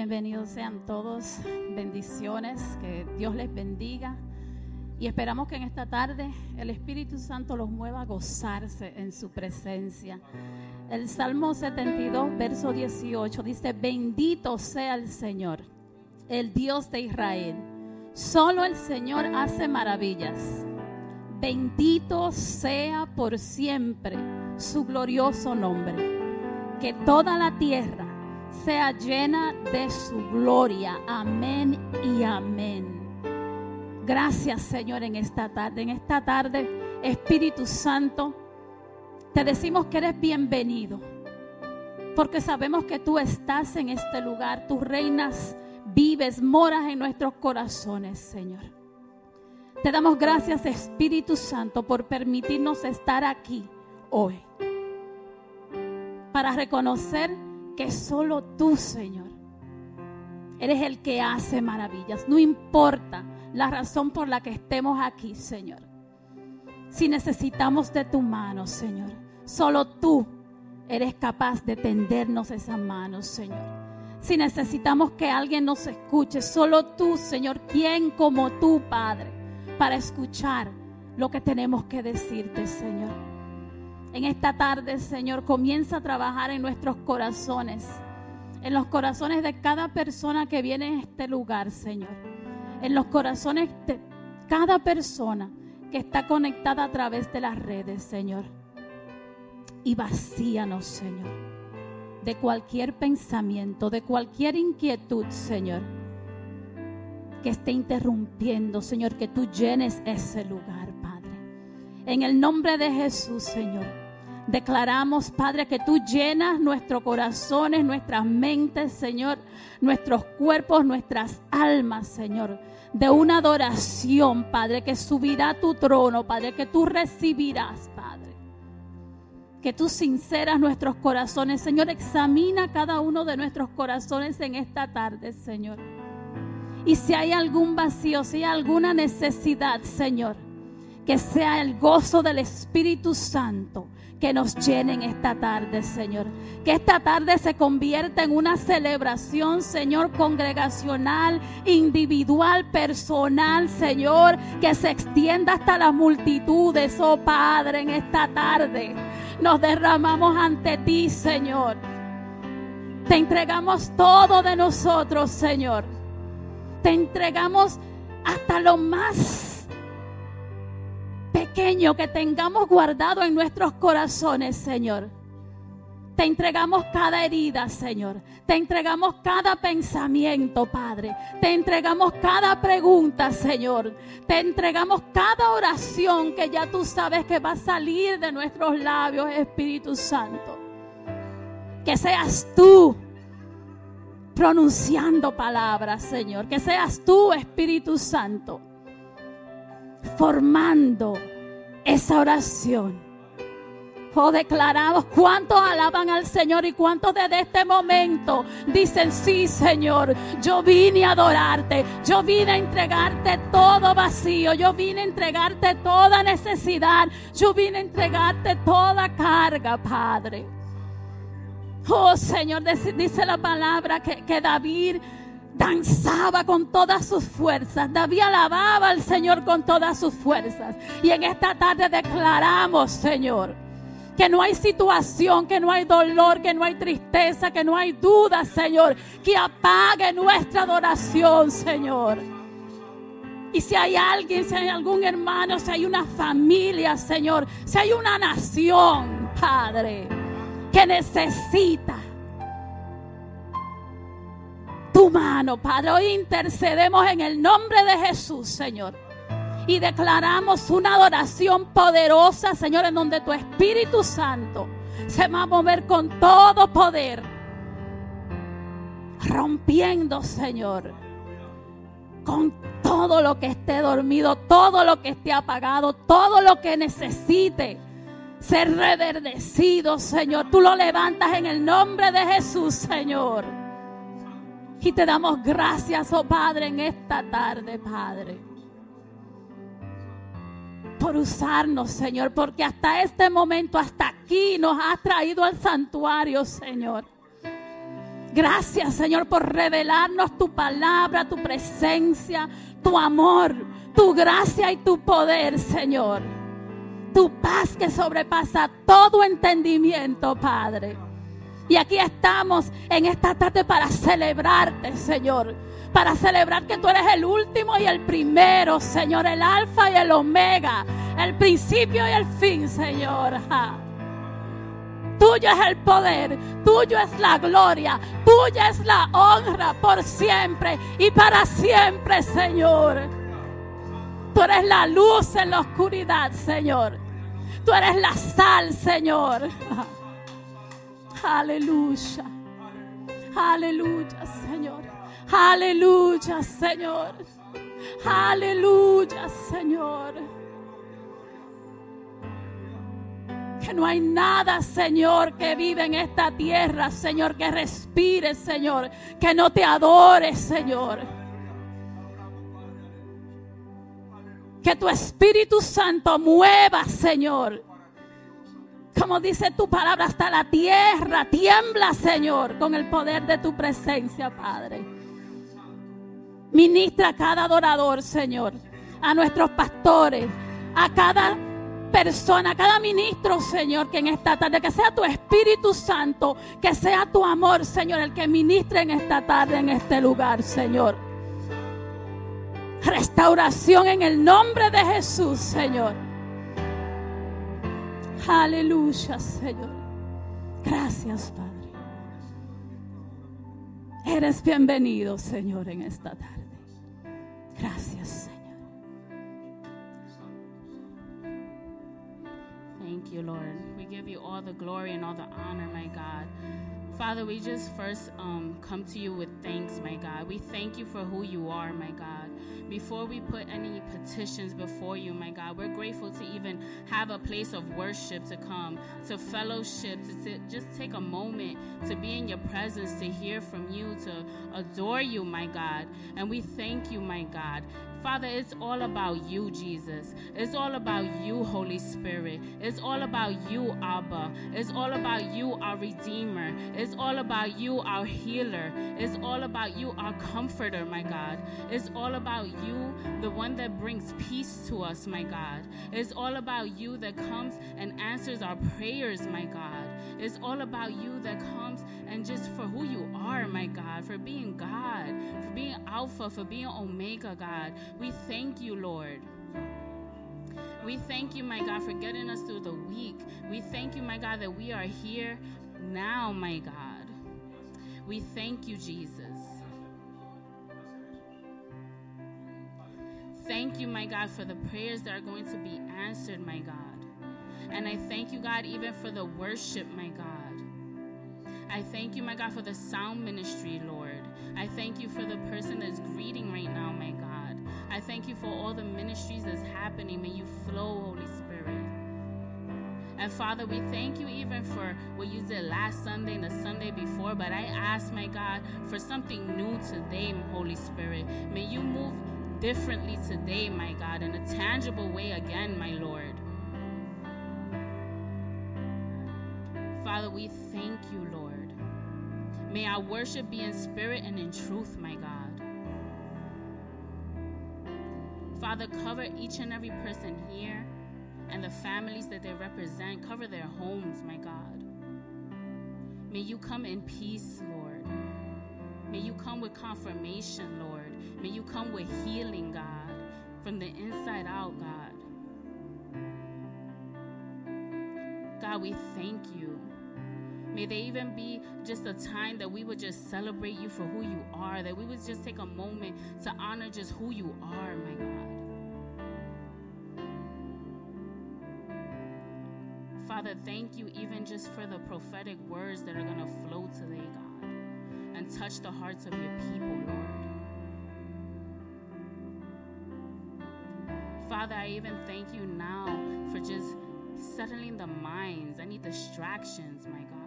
Bienvenidos sean todos, bendiciones, que Dios les bendiga. Y esperamos que en esta tarde el Espíritu Santo los mueva a gozarse en su presencia. El Salmo 72, verso 18 dice, bendito sea el Señor, el Dios de Israel. Solo el Señor hace maravillas. Bendito sea por siempre su glorioso nombre. Que toda la tierra sea llena de su gloria. Amén y amén. Gracias Señor en esta tarde. En esta tarde, Espíritu Santo, te decimos que eres bienvenido. Porque sabemos que tú estás en este lugar. Tú reinas, vives, moras en nuestros corazones, Señor. Te damos gracias, Espíritu Santo, por permitirnos estar aquí hoy. Para reconocer que solo tú, Señor, eres el que hace maravillas. No importa la razón por la que estemos aquí, Señor. Si necesitamos de tu mano, Señor, solo tú eres capaz de tendernos esas manos, Señor. Si necesitamos que alguien nos escuche, solo tú, Señor, quien como tú, Padre, para escuchar lo que tenemos que decirte, Señor. En esta tarde, Señor, comienza a trabajar en nuestros corazones, en los corazones de cada persona que viene a este lugar, Señor, en los corazones de cada persona que está conectada a través de las redes, Señor. Y vacíanos, Señor, de cualquier pensamiento, de cualquier inquietud, Señor, que esté interrumpiendo, Señor, que tú llenes ese lugar, Padre. En el nombre de Jesús, Señor. Declaramos, Padre, que tú llenas nuestros corazones, nuestras mentes, Señor, nuestros cuerpos, nuestras almas, Señor, de una adoración, Padre, que subirá a tu trono, Padre, que tú recibirás, Padre. Que tú sinceras nuestros corazones, Señor, examina cada uno de nuestros corazones en esta tarde, Señor. Y si hay algún vacío, si hay alguna necesidad, Señor, que sea el gozo del Espíritu Santo que nos llenen esta tarde, Señor. Que esta tarde se convierta en una celebración, Señor, congregacional, individual, personal, Señor, que se extienda hasta las multitudes, oh Padre, en esta tarde. Nos derramamos ante ti, Señor. Te entregamos todo de nosotros, Señor. Te entregamos hasta lo más pequeño que tengamos guardado en nuestros corazones, Señor. Te entregamos cada herida, Señor. Te entregamos cada pensamiento, Padre. Te entregamos cada pregunta, Señor. Te entregamos cada oración que ya tú sabes que va a salir de nuestros labios, Espíritu Santo. Que seas tú pronunciando palabras, Señor. Que seas tú, Espíritu Santo, formando esa oración. Oh, declaramos cuántos alaban al Señor y cuántos desde este momento dicen, sí Señor, yo vine a adorarte, yo vine a entregarte todo vacío, yo vine a entregarte toda necesidad, yo vine a entregarte toda carga, Padre. Oh Señor, dice la palabra que, que David danzaba con todas sus fuerzas. David alababa al Señor con todas sus fuerzas. Y en esta tarde declaramos, Señor, que no hay situación, que no hay dolor, que no hay tristeza, que no hay duda, Señor, que apague nuestra adoración, Señor. Y si hay alguien, si hay algún hermano, si hay una familia, Señor, si hay una nación, Padre, que necesita tu mano, Padre. Hoy intercedemos en el nombre de Jesús, Señor. Y declaramos una adoración poderosa, Señor, en donde tu Espíritu Santo se va a mover con todo poder. Rompiendo, Señor, con todo lo que esté dormido, todo lo que esté apagado, todo lo que necesite ser reverdecido, Señor. Tú lo levantas en el nombre de Jesús, Señor. Y te damos gracias, oh Padre, en esta tarde, Padre. Por usarnos, Señor, porque hasta este momento, hasta aquí nos has traído al santuario, Señor. Gracias, Señor, por revelarnos tu palabra, tu presencia, tu amor, tu gracia y tu poder, Señor. Tu paz que sobrepasa todo entendimiento, Padre. Y aquí estamos en esta tarde para celebrarte, Señor. Para celebrar que tú eres el último y el primero, Señor. El alfa y el omega. El principio y el fin, Señor. Tuyo es el poder, tuyo es la gloria, tuya es la honra por siempre y para siempre, Señor. Tú eres la luz en la oscuridad, Señor. Tú eres la sal, Señor. Aleluya. Aleluya, Señor. Aleluya, Señor. Aleluya, Señor. Que no hay nada, Señor, que vive en esta tierra, Señor, que respire, Señor, que no te adore, Señor. Que tu Espíritu Santo mueva, Señor. Como dice tu palabra, hasta la tierra tiembla, Señor, con el poder de tu presencia, Padre. Ministra a cada adorador, Señor, a nuestros pastores, a cada persona, cada ministro, Señor, que en esta tarde, que sea tu Espíritu Santo, que sea tu amor, Señor, el que ministre en esta tarde, en este lugar, Señor. Restauración en el nombre de Jesús, Señor. Aleluya, Señor. Gracias, Padre. Eres bienvenido, Señor, en esta tarde. Gracias, Señor. Thank you, Lord. We give you all the glory and all the honor, my God. Father, we just first um, come to you with thanks, my God. We thank you for who you are, my God. Before we put any petitions before you, my God, we're grateful to even have a place of worship to come, to fellowship, to just take a moment to be in your presence, to hear from you, to adore you, my God. And we thank you, my God. Father, it's all about you, Jesus. It's all about you, Holy Spirit. It's all about you, Abba. It's all about you, our Redeemer. It's all about you, our healer. It's all about you, our comforter, my God. It's all about you, the one that brings peace to us, my God. It's all about you that comes and answers our prayers, my God. It's all about you that comes and just for who you are, my God, for being God, for being Alpha, for being Omega, God. We thank you, Lord. We thank you, my God, for getting us through the week. We thank you, my God, that we are here now, my God. We thank you, Jesus. Thank you, my God, for the prayers that are going to be answered, my God. And I thank you, God, even for the worship, my God. I thank you, my God, for the sound ministry, Lord. I thank you for the person that's greeting right now, my God. I thank you for all the ministries that's happening. May you flow, Holy Spirit. And Father, we thank you even for what you did last Sunday and the Sunday before. But I ask, my God, for something new today, Holy Spirit. May you move differently today, my God, in a tangible way again, my Lord. Father, we thank you, Lord. May our worship be in spirit and in truth, my God. Father, cover each and every person here and the families that they represent. Cover their homes, my God. May you come in peace, Lord. May you come with confirmation, Lord. May you come with healing, God, from the inside out, God. God, we thank you. May they even be just a time that we would just celebrate you for who you are, that we would just take a moment to honor just who you are, my God. Father, thank you even just for the prophetic words that are going to flow today, God, and touch the hearts of your people, Lord. Father, I even thank you now for just settling the minds, any distractions, my God.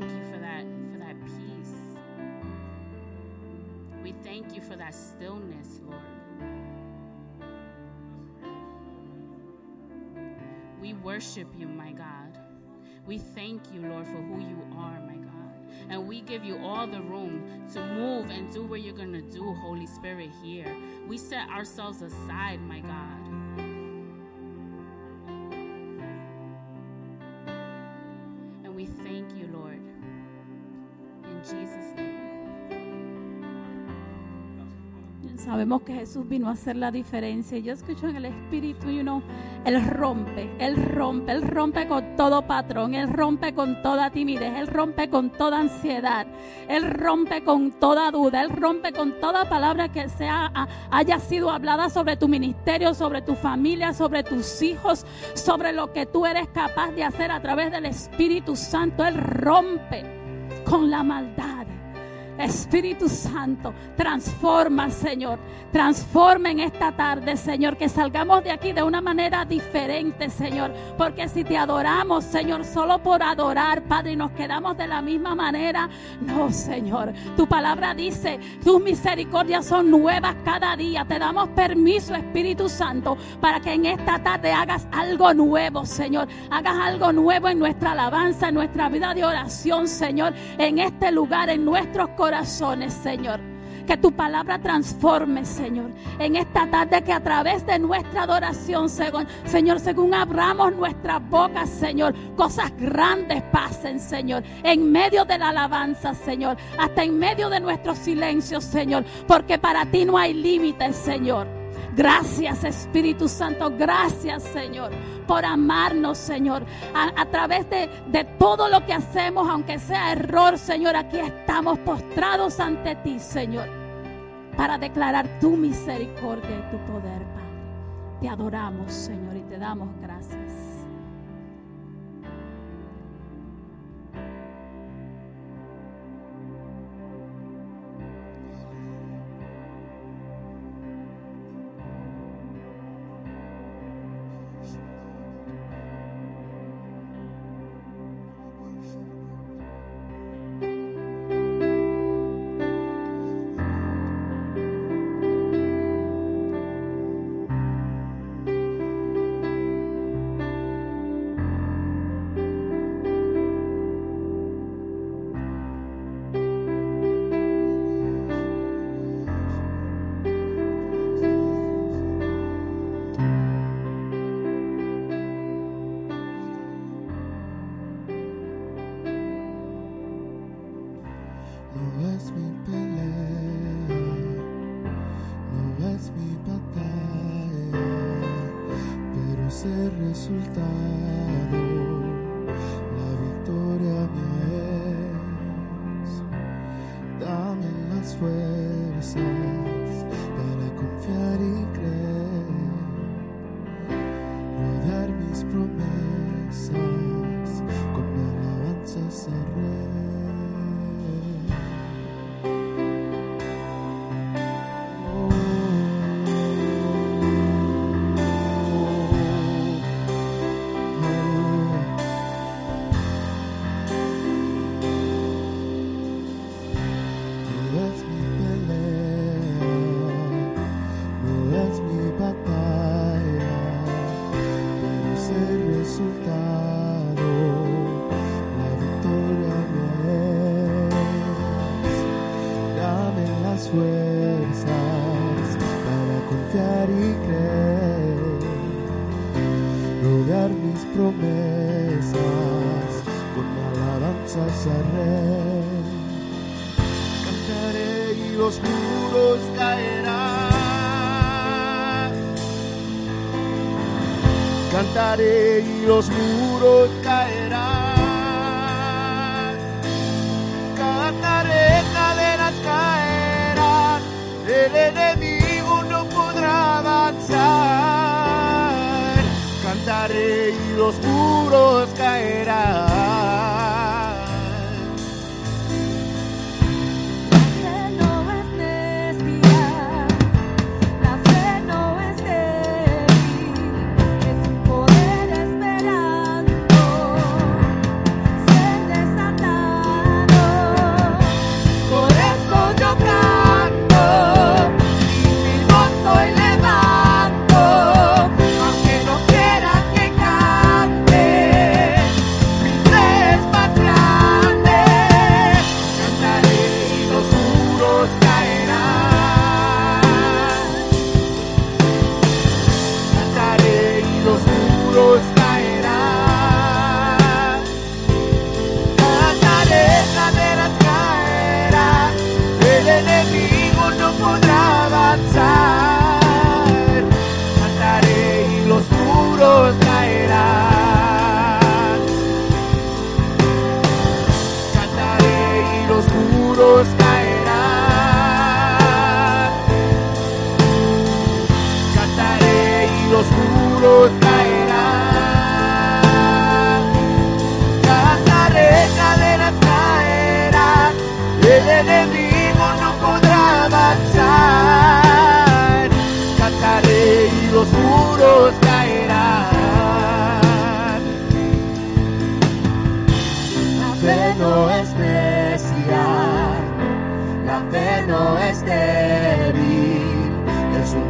Thank you for that for that peace. We thank you for that stillness, Lord. We worship you, my God. We thank you, Lord, for who you are, my God. And we give you all the room to move and do what you're going to do, Holy Spirit, here. We set ourselves aside, my God. Sabemos que Jesús vino a hacer la diferencia. Yo escucho en el Espíritu, you know, Él rompe, Él rompe, Él rompe con todo patrón, Él rompe con toda timidez, Él rompe con toda ansiedad, Él rompe con toda duda, Él rompe con toda palabra que sea, haya sido hablada sobre tu ministerio, sobre tu familia, sobre tus hijos, sobre lo que tú eres capaz de hacer a través del Espíritu Santo. Él rompe con la maldad. Espíritu Santo, transforma, Señor. Transforma en esta tarde, Señor. Que salgamos de aquí de una manera diferente, Señor. Porque si te adoramos, Señor, solo por adorar, Padre, y nos quedamos de la misma manera, no, Señor. Tu palabra dice, tus misericordias son nuevas cada día. Te damos permiso, Espíritu Santo, para que en esta tarde hagas algo nuevo, Señor. Hagas algo nuevo en nuestra alabanza, en nuestra vida de oración, Señor. En este lugar, en nuestros corazones, Señor. Que tu palabra transforme, Señor. En esta tarde que a través de nuestra adoración, Señor, según abramos nuestras bocas, Señor, cosas grandes pasen, Señor. En medio de la alabanza, Señor. Hasta en medio de nuestros silencios, Señor. Porque para ti no hay límites, Señor. Gracias Espíritu Santo, gracias Señor por amarnos Señor. A, través de, de todo lo que hacemos, aunque sea error Señor, aquí estamos postrados ante ti Señor para declarar tu misericordia y tu poder Padre. Te adoramos Señor y te damos gracias.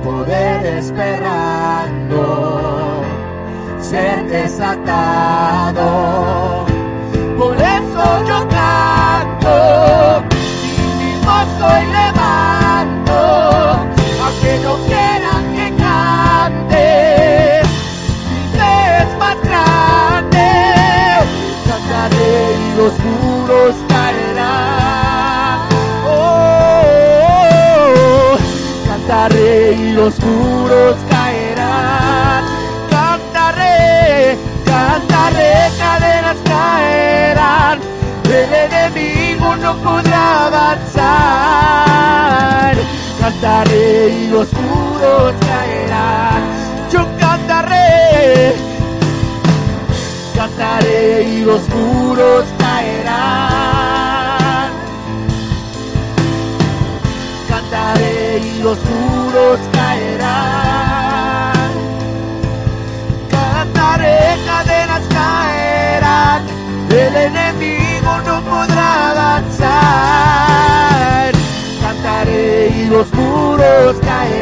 poder esperando ser desatado. los caerán. Cantaré, cantaré, cadenas caerán. El enemigo no podrá avanzar. Cantaré y los muros caerán. Yo cantaré, cantaré y los muros caerán Cantaré y los muros caerán.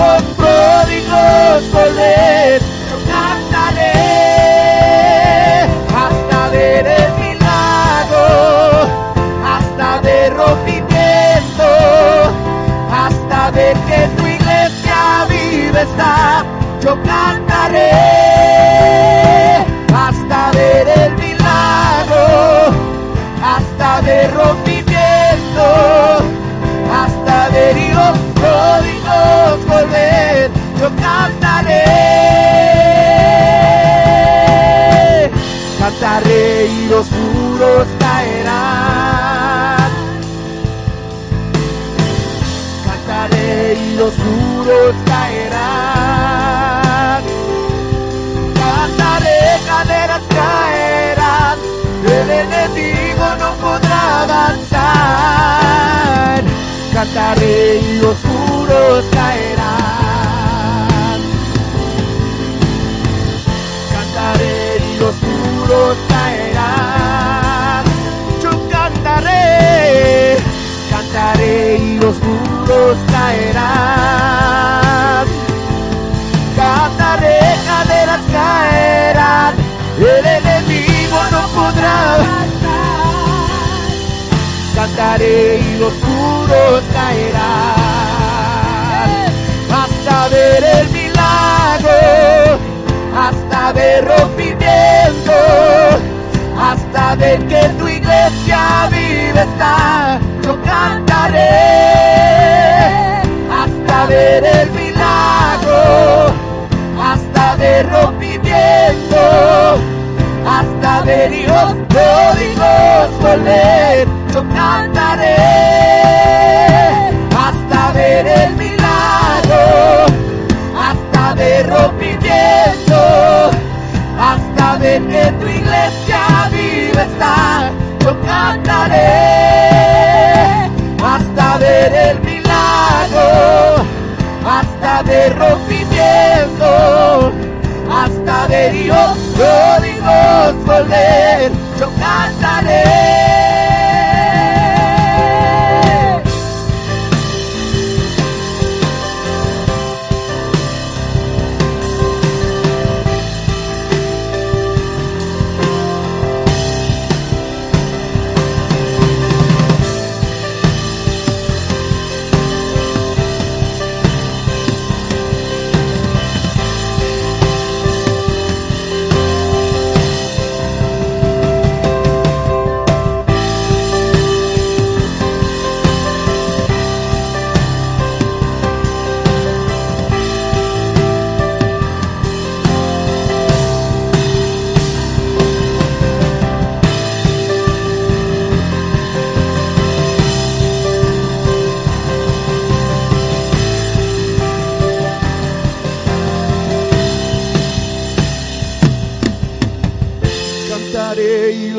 hijos pródigos volver. Yo cantaré hasta ver el milagro, hasta ver rompimiento, hasta ver que tu iglesia vive está. Yo cantaré. cantaré, Cantaré y los muros caerán. Cantaré y los muros caerán. Cantaré, caderas caerán. El enemigo no podrá avanzar. Cantaré y los muros caerán. Muros caerán. Yo cantaré, cantaré y los muros caerán. Cantaré, caderas caerán. El enemigo no podrá cantaré y los muros caerán. Hasta ver el milagro, hasta ver rompimiento, hasta ver que tu iglesia vive está. Yo cantaré hasta ver el milagro, hasta ver rompimiento hasta ver hijos pródigos volver. Yo cantaré ver que tu iglesia vive está. Yo cantaré hasta ver el milagro, hasta ver rompimiento hasta ver hijos pródigos volver, yo cantaré.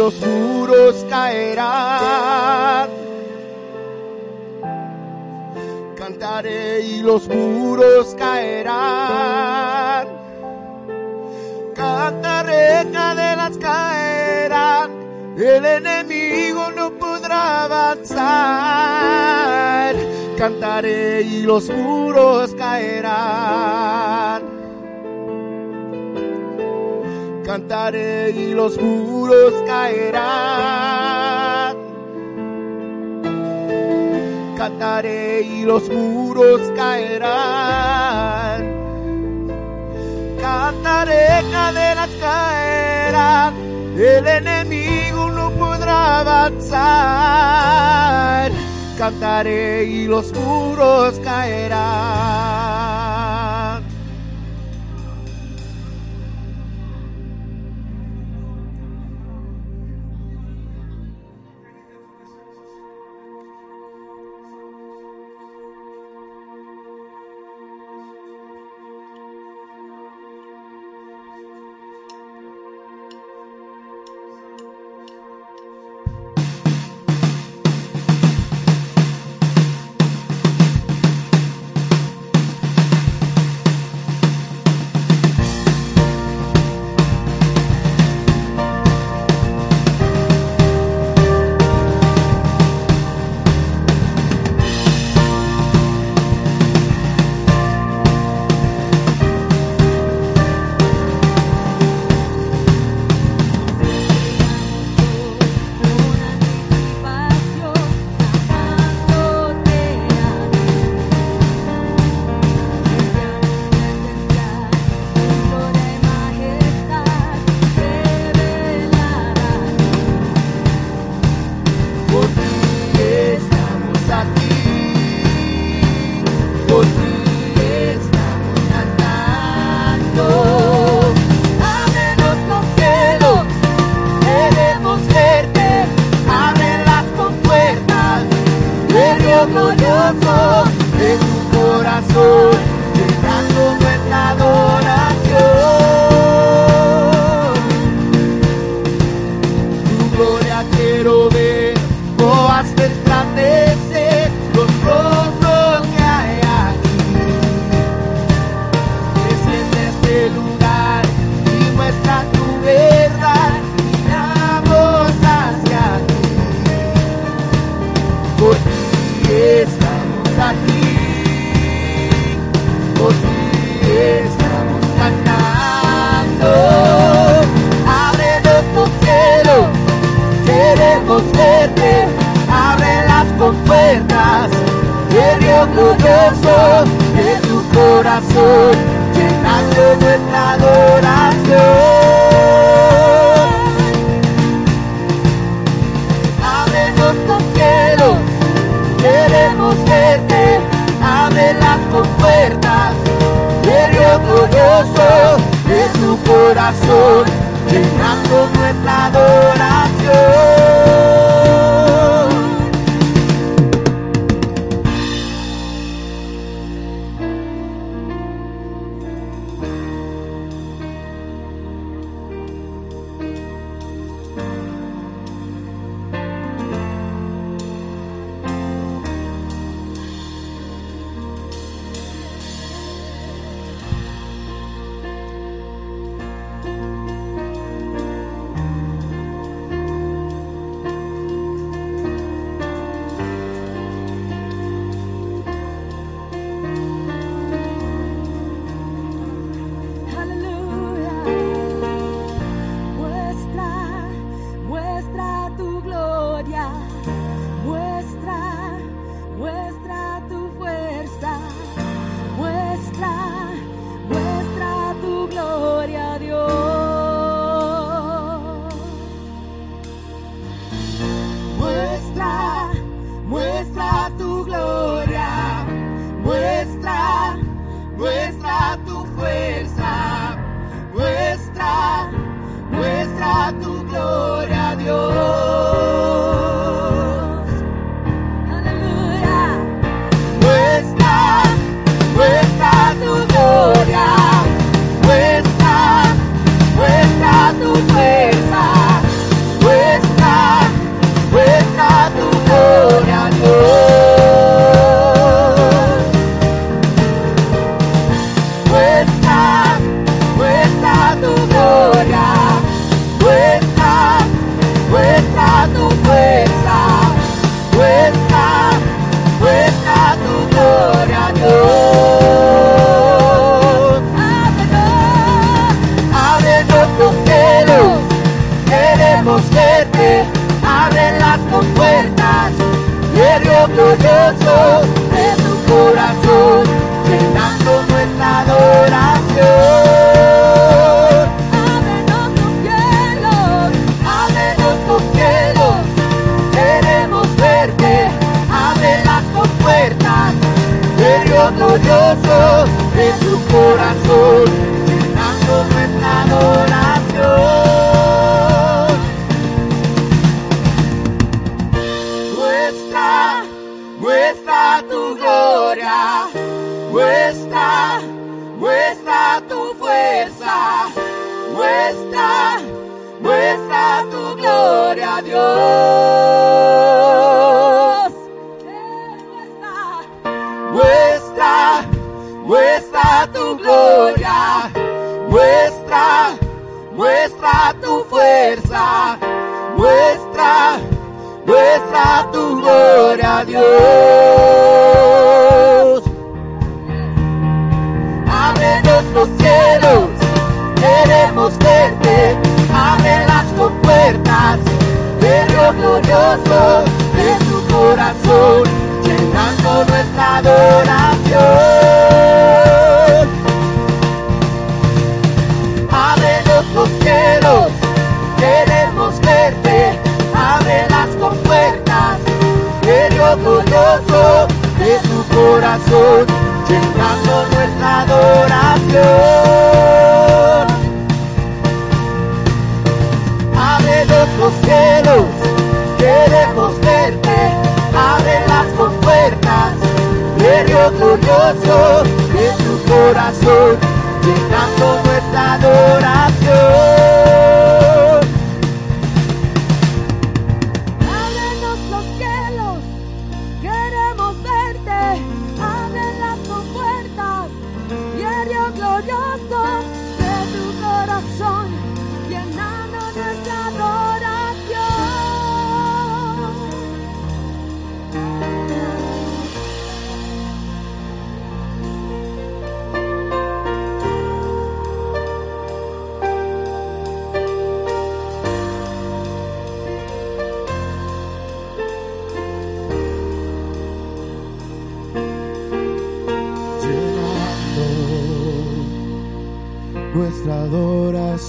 Los muros caerán. Cantaré y los muros caerán. Cantaré, cadenas caerán. El enemigo no podrá avanzar. Cantaré y los muros caerán. Cantaré y los muros caerán. Cantaré y los muros caerán. Cantaré, cadenas caerán. El enemigo no podrá avanzar. Cantaré y los muros caerán.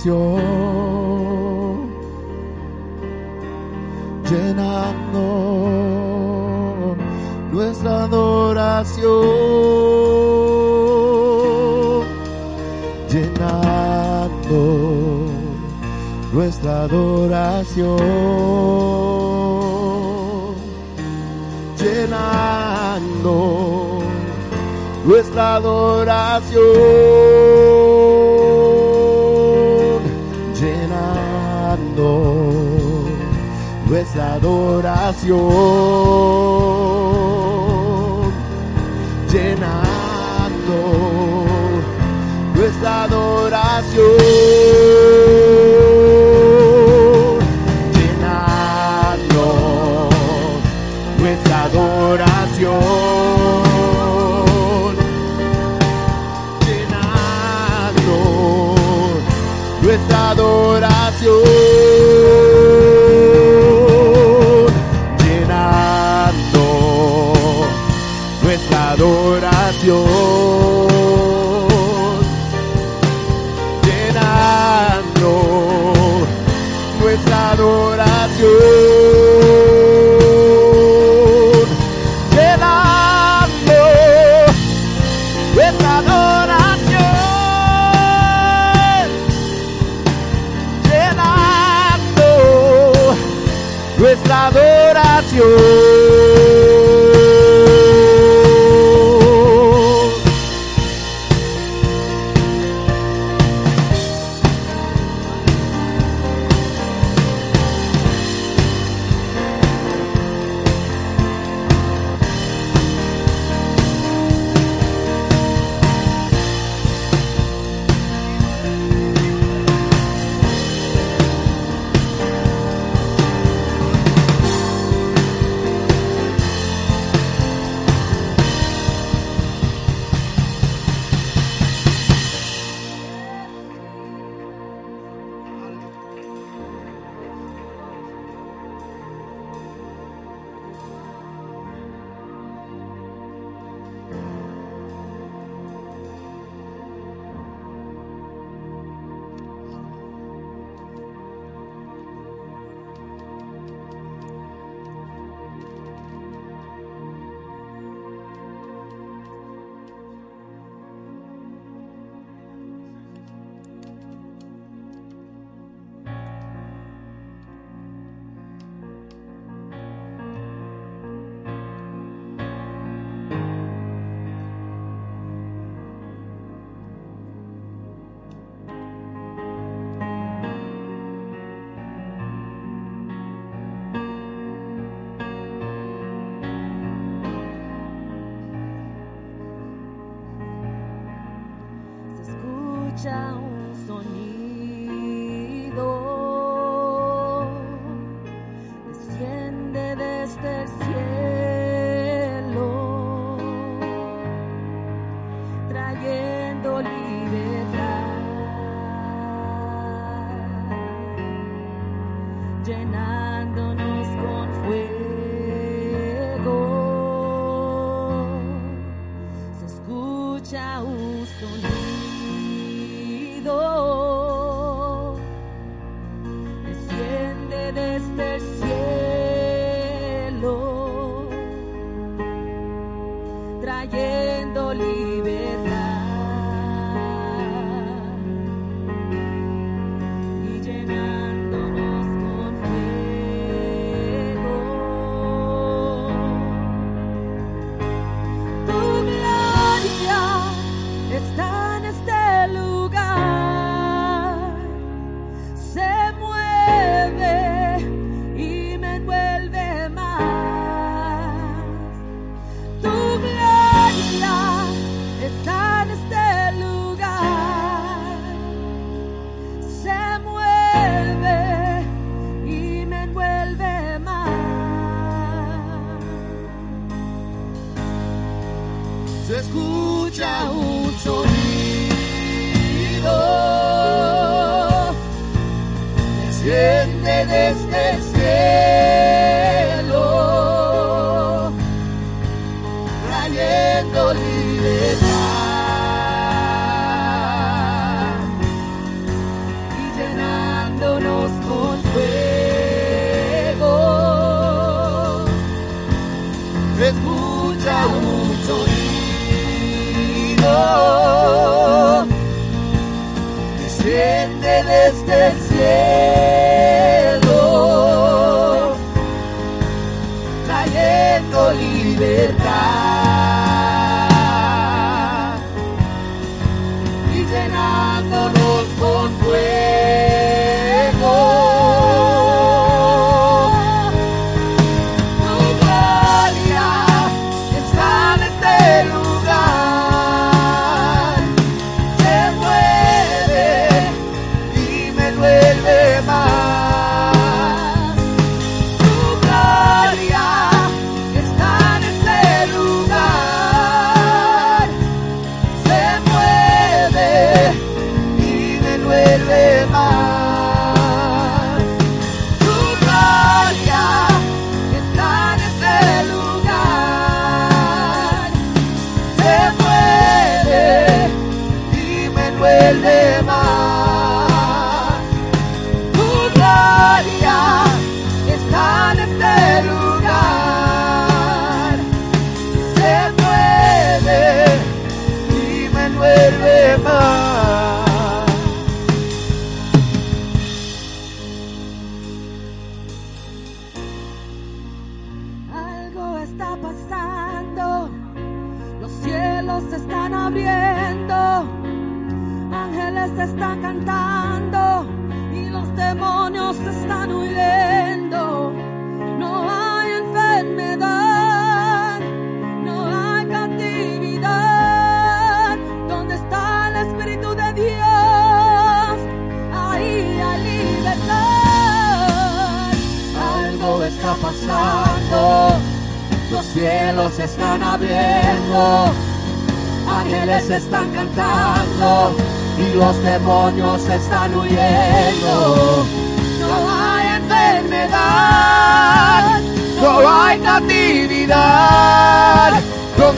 bendición, llenando nuestra adoración, llenando nuestra adoración, llenando nuestra adoración. adoración, llenando nuestra adoración.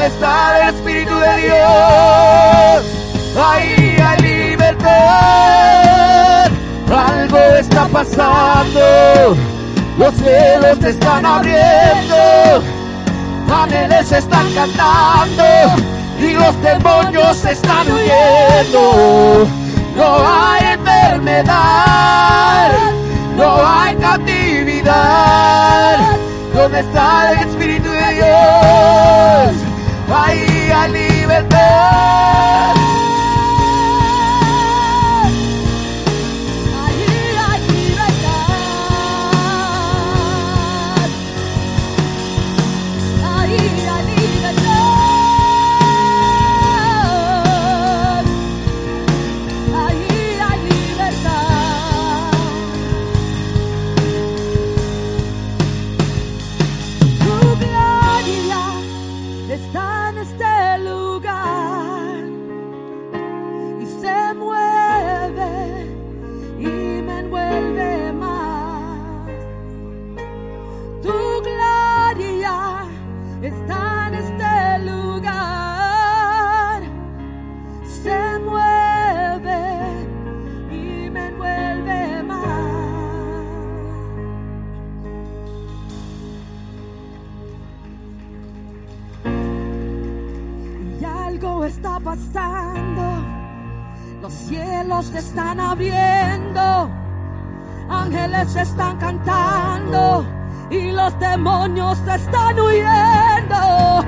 ¿Dónde está el Espíritu de Dios? Ahí hay libertad. Algo está pasando. Los cielos se están abriendo, ángeles están cantando y los demonios están huyendo. No hay enfermedad, no hay cautividad. ¿Dónde está el Espíritu de Dios? Ahí hay libertad. Pasando. Los cielos se están abriendo, ángeles están cantando y los demonios están huyendo.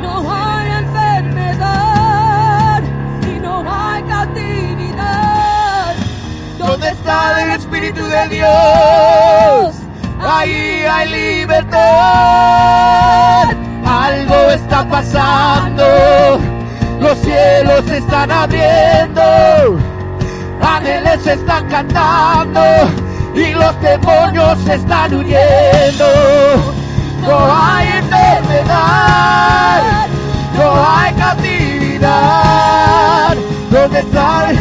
No hay enfermedad y no hay cautividad. ¿Dónde está el Espíritu de Dios? Ahí hay libertad. Algo está pasando. Los cielos se están abriendo. Ángeles están cantando. Y los demonios están huyendo. No hay enfermedad. No hay cautividad. ¿Dónde está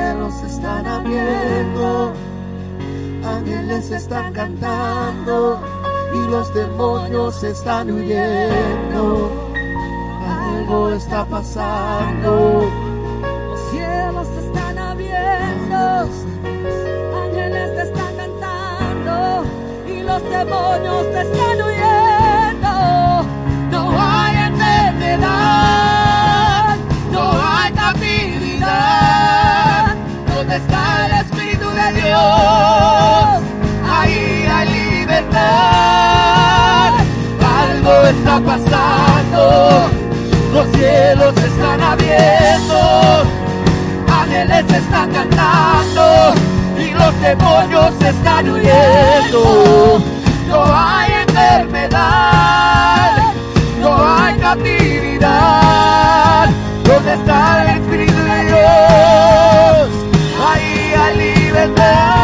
Los cielos se están abriendo, ángeles están cantando y los demonios están huyendo. Algo está pasando, los cielos están abriendo, ángeles te están cantando y los demonios te están huyendo. No hay enfermedad. Dios, ahí hay libertad. Algo está pasando, los cielos están abiertos, ángeles están cantando y los demonios están huyendo. No hay enfermedad, no hay captividad. ¿Dónde está el Espíritu de Dios? the.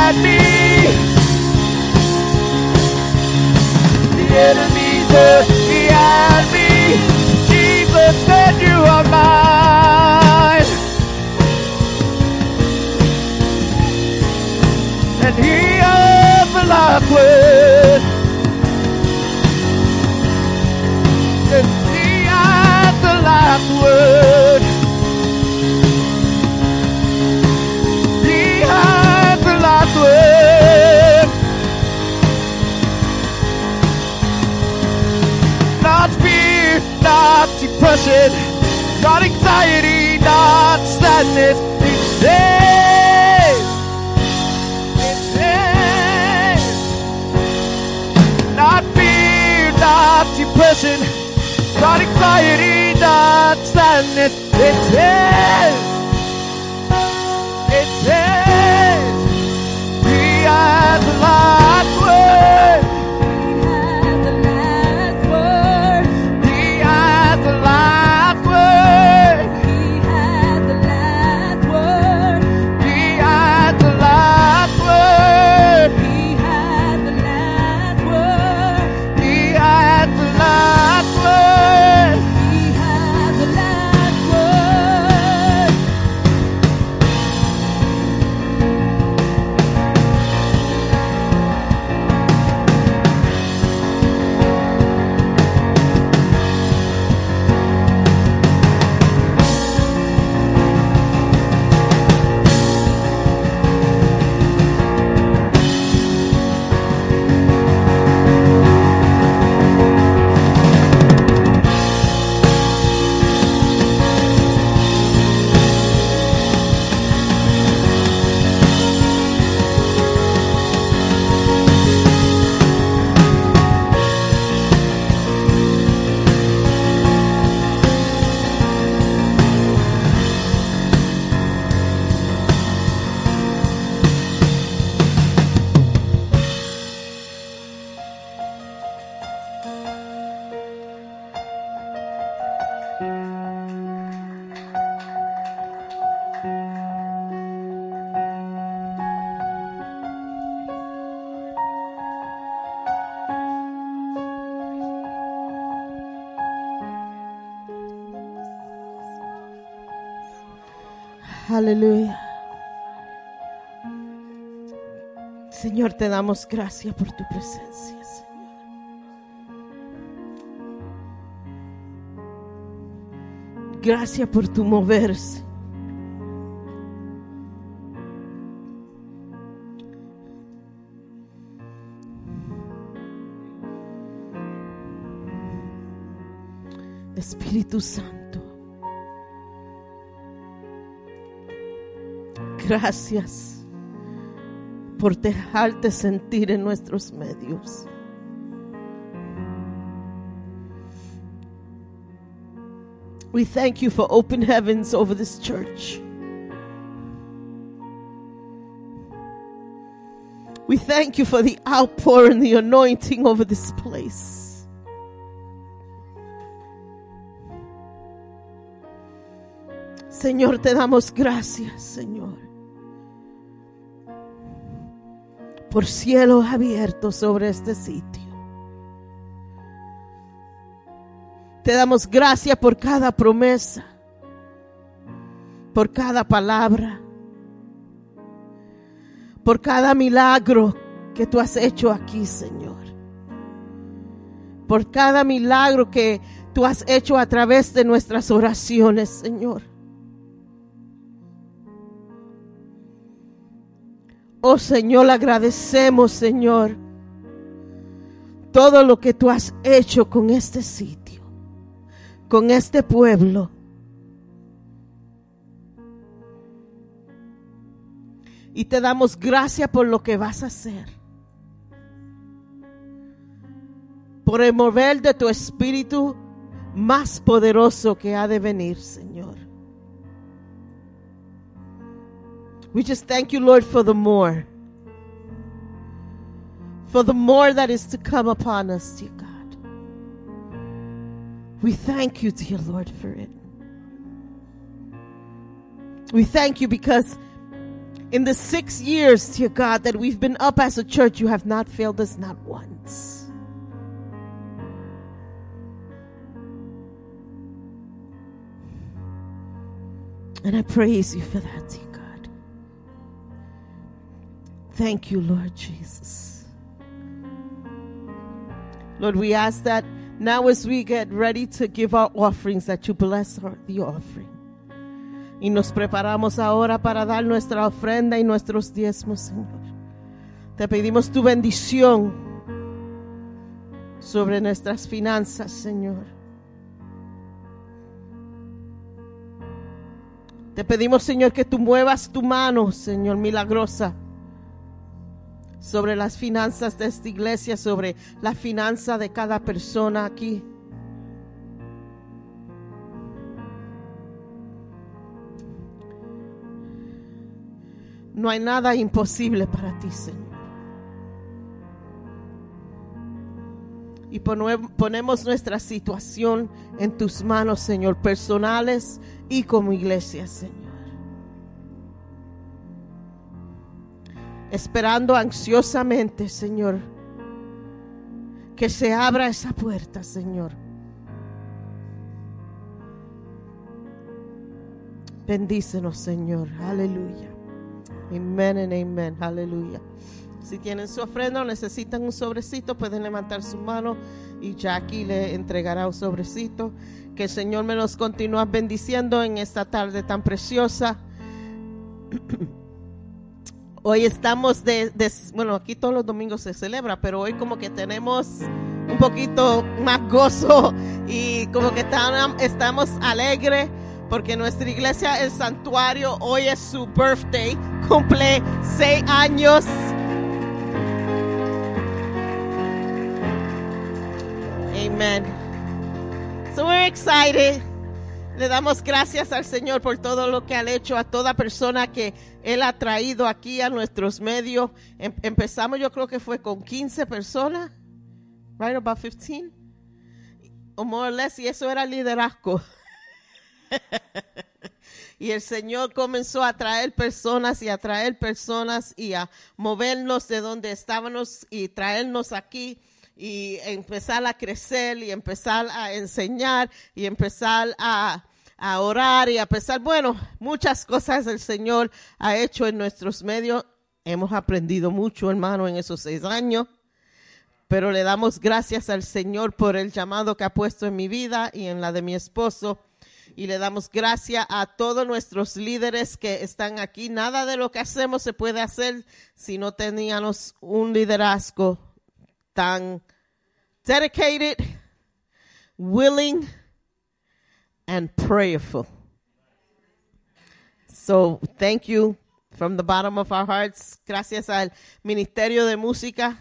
at me. The enemy's behind me. Jesus said you are mine. And he opened with. The last word. not depression, not anxiety, not sadness. It's Aleluya. Señor, te damos gracias por tu presencia, Señor. Gracias por tu moverse. Espíritu Santo. Gracias por dejarte sentir en nuestros medios. We thank you for open heavens over this church. We thank you for the outpour and the anointing over this place. Señor, te damos gracias, Señor, por cielos abiertos sobre este sitio. Te damos gracias por cada promesa, por cada palabra, por cada milagro que tú has hecho aquí, Señor. Por cada milagro que tú has hecho a través de nuestras oraciones, Señor. Oh Señor, agradecemos, Señor, todo lo que tú has hecho con este sitio, con este pueblo. Y te damos gracias por lo que vas a hacer. Por el mover de tu espíritu más poderoso que ha de venir, Señor. We just thank you, Lord, for the more. For the more that is to come upon us, dear God. We thank you, dear Lord, for it. We thank you because in the six years, dear God, that we've been up as a church, you have not failed us not once. And I praise you for that, dear. Thank you, Lord Jesus. Lord, we ask that now as we get ready to give our offerings, that you bless our, the offering. Y nos preparamos ahora para dar nuestra ofrenda y nuestros diezmos, Señor. Te pedimos tu bendición sobre nuestras finanzas, Señor. Te pedimos, Señor, que tú muevas tu mano, Señor, milagrosa, sobre las finanzas de esta iglesia, sobre la finanza de cada persona aquí. No hay nada imposible para ti, Señor. Y pone- ponemos nuestra situación en tus manos, Señor, personales y como iglesia, Señor. Esperando ansiosamente, Señor, que se abra esa puerta, Señor. Bendícenos, Señor. Aleluya. Amén and amén. Aleluya. Si tienen su ofrenda o necesitan un sobrecito, pueden levantar su mano y Jackie le entregará un sobrecito. Que el Señor me los continúe bendiciendo en esta tarde tan preciosa. Hoy estamos de, de- bueno, aquí todos los domingos se celebra, pero hoy como que tenemos un poquito más gozo y como que estamos alegres porque nuestra iglesia, el santuario, hoy es su birthday, cumple seis años. Amen. So we're excited. Le damos gracias al Señor por todo lo que ha hecho a toda persona que Él ha traído aquí a nuestros medios. Em- empezamos, yo creo que fue con 15 personas, right about 15, o more or less, y eso era liderazgo. Y el Señor comenzó a traer personas y a traer personas y a movernos de donde estábamos y traernos aquí y empezar a crecer y empezar a enseñar y empezar a, a orar y a pesar, bueno, muchas cosas el Señor ha hecho en nuestros medios. Hemos aprendido mucho, hermano, en esos seis años pero le damos gracias al Señor por el llamado que ha puesto en mi vida y en la de mi esposo. Y le damos gracias a todos nuestros líderes que están aquí. Nada de lo que hacemos se puede hacer si no teníamos un liderazgo tan dedicated, willing, and prayerful. So, thank you from the bottom of our hearts. Gracias al Ministerio de Música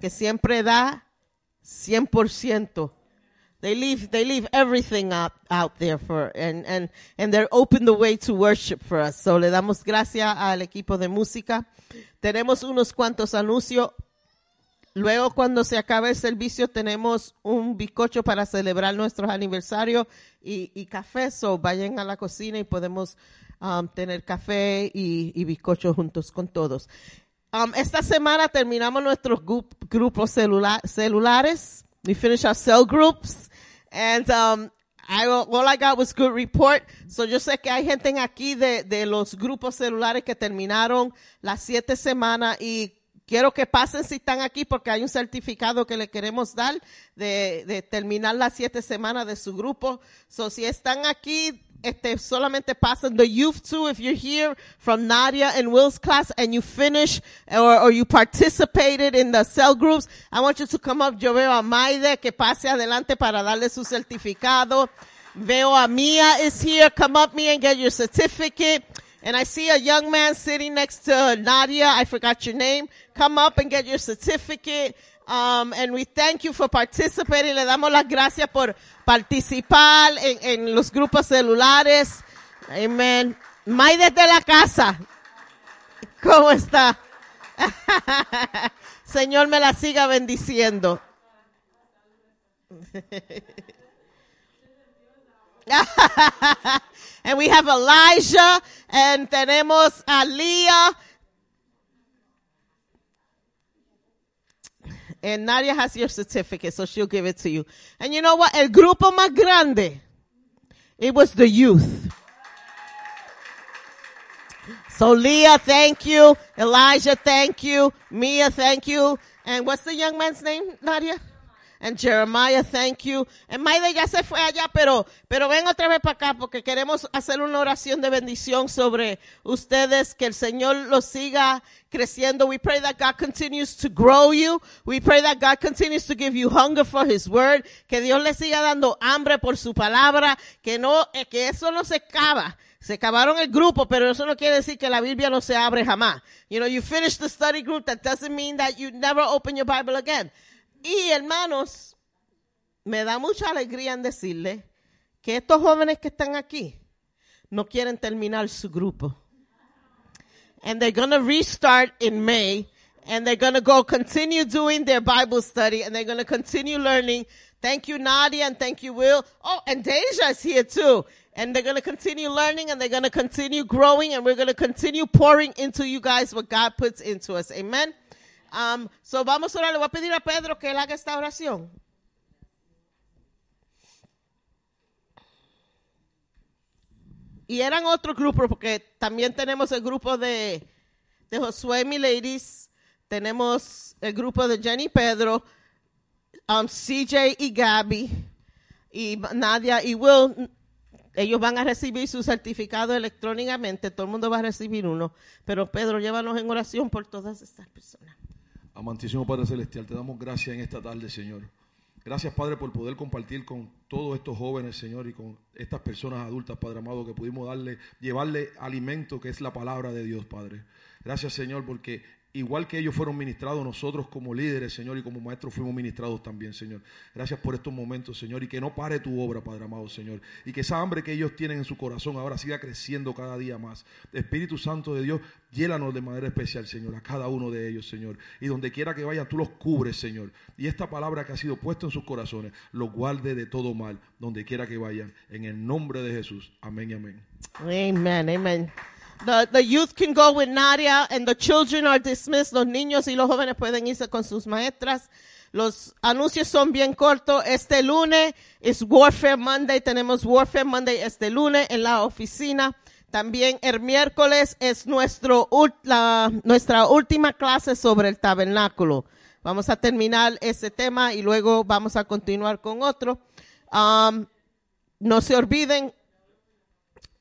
que siempre da 100%. They leave, they leave everything out, out there for, and, and, and they're open the way to worship for us. So le damos gracias al equipo de música. Tenemos unos cuantos anuncios. Luego, cuando se acabe el servicio, tenemos un bizcocho para celebrar nuestros aniversarios y, café. So vayan a la cocina y podemos um, tener café y, y juntos con todos. Um, esta semana terminamos nuestros grupos celula- celulares. We finished our cell groups. And um, I, all I got was good report. So yo sé que hay gente en aquí de los grupos celulares que terminaron las siete semanas y quiero que pasen si están aquí porque hay un certificado que le queremos dar de, de terminar las siete semanas de su grupo. So si están aquí, este, solamente pasen the youth too. If you're here from Nadia and Will's class and you finish or, or you participated in the cell groups, I want you to come up. Yo veo a Maide que pase adelante para darle su certificado. Veo a Mia is here. Come up, Mia, and get your certificate. And I see a young man sitting next to Nadia. I forgot your name. Come up and get your certificate. Um, and we thank you for participating. Le damos las gracias por participar en, en los grupos celulares. Amen. May desde la casa. ¿Cómo está? Señor me la siga bendiciendo. and we have Elijah and tenemos a Leah. And Nadia has your certificate, so she'll give it to you. And you know what? El grupo más grande, it was the youth. So Leah, thank you. Elijah, thank you. Mia, thank you. And what's the young man's name, Nadia? And Jeremiah, thank you. And Maide ya se fue allá, pero, pero ven otra vez para acá porque queremos hacer una oración de bendición sobre ustedes, que el Señor los siga creciendo. We pray that God continues to grow you. We pray that God continues to give you hunger for His word. Que Dios les siga dando hambre por su palabra. Que no, eh, que eso no se acaba. Se acabaron el grupo, pero eso no quiere decir que la Biblia no se abre jamás. You know, you finish the study group, that doesn't mean that you never open your Bible again. Y hermanos, me da mucha alegría en decirle que estos jóvenes que están aquí no quieren terminar su grupo. And they're going to restart in May and they're going to go continue doing their Bible study and they're going to continue learning. Thank you, Nadia, and thank you, Will. Oh, and Deja is here too. And they're going to continue learning and they're going to continue growing and we're going to continue pouring into you guys what God puts into us. Amen. Um, so vamos a. Le voy a pedir a Pedro que él haga esta oración. Y eran otros grupos, porque también tenemos el grupo de, de Josué Ladies, tenemos el grupo de Jenny Pedro, um, CJ y Gaby, y Nadia y Will. Ellos van a recibir su certificado electrónicamente, todo el mundo va a recibir uno. Pero Pedro, llévanos en oración por todas estas personas. Amantísimo Padre Celestial, te damos gracias en esta tarde, Señor. Gracias, Padre, por poder compartir con todos estos jóvenes, Señor, y con estas personas adultas, Padre amado, que pudimos darle, llevarle alimento que es la palabra de Dios, Padre. Gracias, Señor, porque igual que ellos fueron ministrados, nosotros como líderes, Señor, y como maestros fuimos ministrados también, Señor. Gracias por estos momentos, Señor, y que no pare tu obra, Padre amado, Señor. Y que esa hambre que ellos tienen en su corazón ahora siga creciendo cada día más. Espíritu Santo de Dios, llénanos de manera especial, Señor, a cada uno de ellos, Señor. Y donde quiera que vayan, tú los cubres, Señor. Y esta palabra que ha sido puesta en sus corazones, los guarde de todo mal, donde quiera que vayan. En el nombre de Jesús. Amén y amén. Amen, amen. The, the youth can go with Nadia and the children are dismissed. Los niños y los jóvenes pueden irse con sus maestras. Los anuncios son bien cortos. Este lunes es Warfare Monday. Tenemos Warfare Monday este lunes en la oficina. También el miércoles es nuestro, la- nuestra última clase sobre el tabernáculo. Vamos a terminar ese tema y luego vamos a continuar con otro. Um, no se olviden,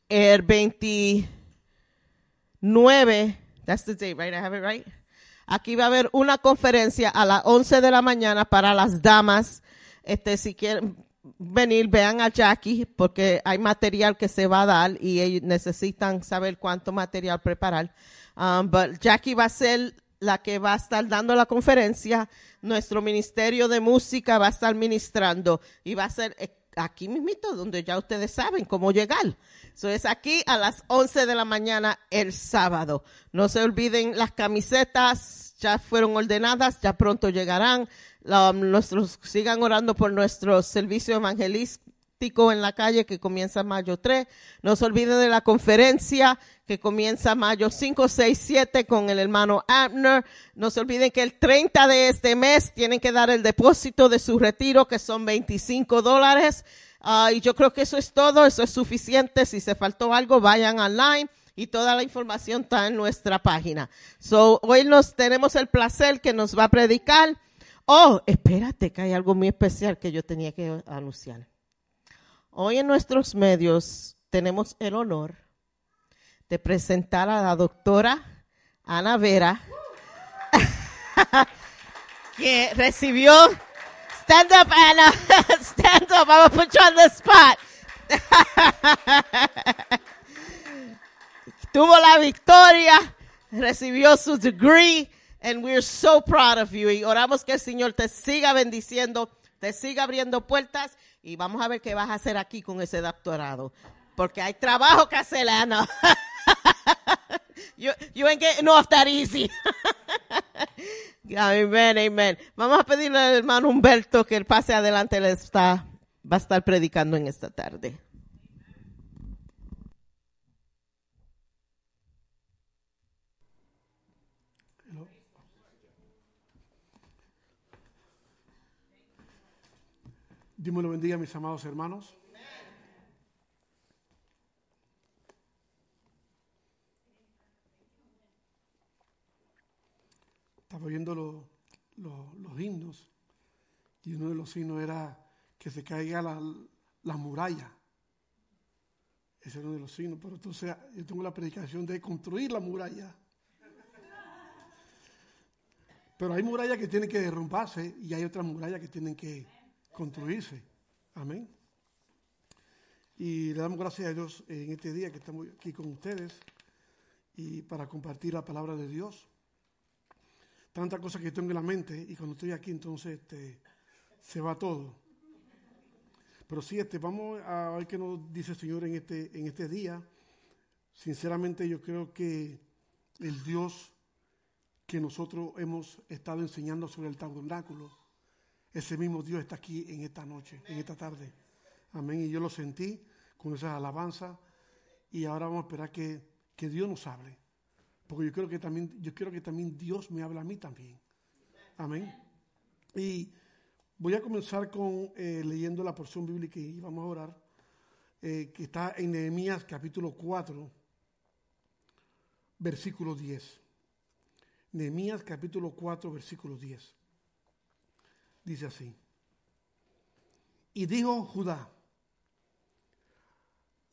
el 29, that's the date, right? I have it right? Aquí va a haber una conferencia a las 11 de la mañana para las damas. Este, si quieren venir, vean a Jackie, porque hay material que se va a dar y ellos necesitan saber cuánto material preparar. Um, but Jackie va a ser la que va a estar dando la conferencia. Nuestro ministerio de música va a estar ministrando y va a ser aquí mismito, donde ya ustedes saben cómo llegar. Eso es aquí a las 11 de la mañana el sábado. No se olviden las camisetas, ya fueron ordenadas, ya pronto llegarán. Nuestros, sigan orando por nuestro servicio evangelístico en la calle que comienza mayo 3. No se olviden de la conferencia que comienza mayo 5, 6, 7 con el hermano Abner. No se olviden que el 30 de este mes tienen que dar el depósito de su retiro que son 25 dólares. Ah, y yo creo que eso es todo, eso es suficiente. Si se faltó algo, vayan online y toda la información está en nuestra página. So, hoy nos tenemos el placer que nos va a predicar. Oh, espérate, que hay algo muy especial que yo tenía que anunciar. Hoy en nuestros medios tenemos el honor de presentar a la doctora Ana Vera, que recibió Stand up, Anna. Stand up. I'm going to put you on the spot. Tuvo la victoria, recibió su degree, and we're so proud of you. Y oramos que el Señor te siga bendiciendo, te siga abriendo puertas, y vamos a ver qué vas a hacer aquí con ese doctorado. Porque hay trabajo que hacer, Ana. you, you ain't getting off that easy. Amén, amén. Vamos a pedirle al hermano Humberto que él pase adelante, él está, va a estar predicando en esta tarde. Dios me lo bendiga, mis amados hermanos. Estaba viendo lo- lo- los himnos y uno de los himnos era que se caiga la, la muralla. Ese era uno de los himnos, pero entonces yo tengo la predicación de construir la muralla. Pero hay murallas que tienen que derrumbarse y hay otras murallas que tienen que construirse. Amén. Y le damos gracias a Dios en este día que estamos aquí con ustedes y para compartir la palabra de Dios. Tantas cosas que tengo en la mente y cuando estoy aquí entonces este, se va todo. Pero sí, este, vamos a ver qué nos dice el Señor en este, en este día. Sinceramente yo creo que el Dios que nosotros hemos estado enseñando sobre el tabernáculo, ese mismo Dios está aquí en esta noche, en esta tarde. Amén. Y yo lo sentí con esas alabanzas. Y ahora vamos a esperar que, que Dios nos hable. Porque yo creo que también, yo quiero que también Dios me hable a mí también. Amén. Y voy a comenzar con eh, leyendo la porción bíblica y vamos a orar, eh, que está en Nehemías capítulo 4, versículo 10. Nehemías capítulo 4, versículo 10. Dice así. Y dijo Judá,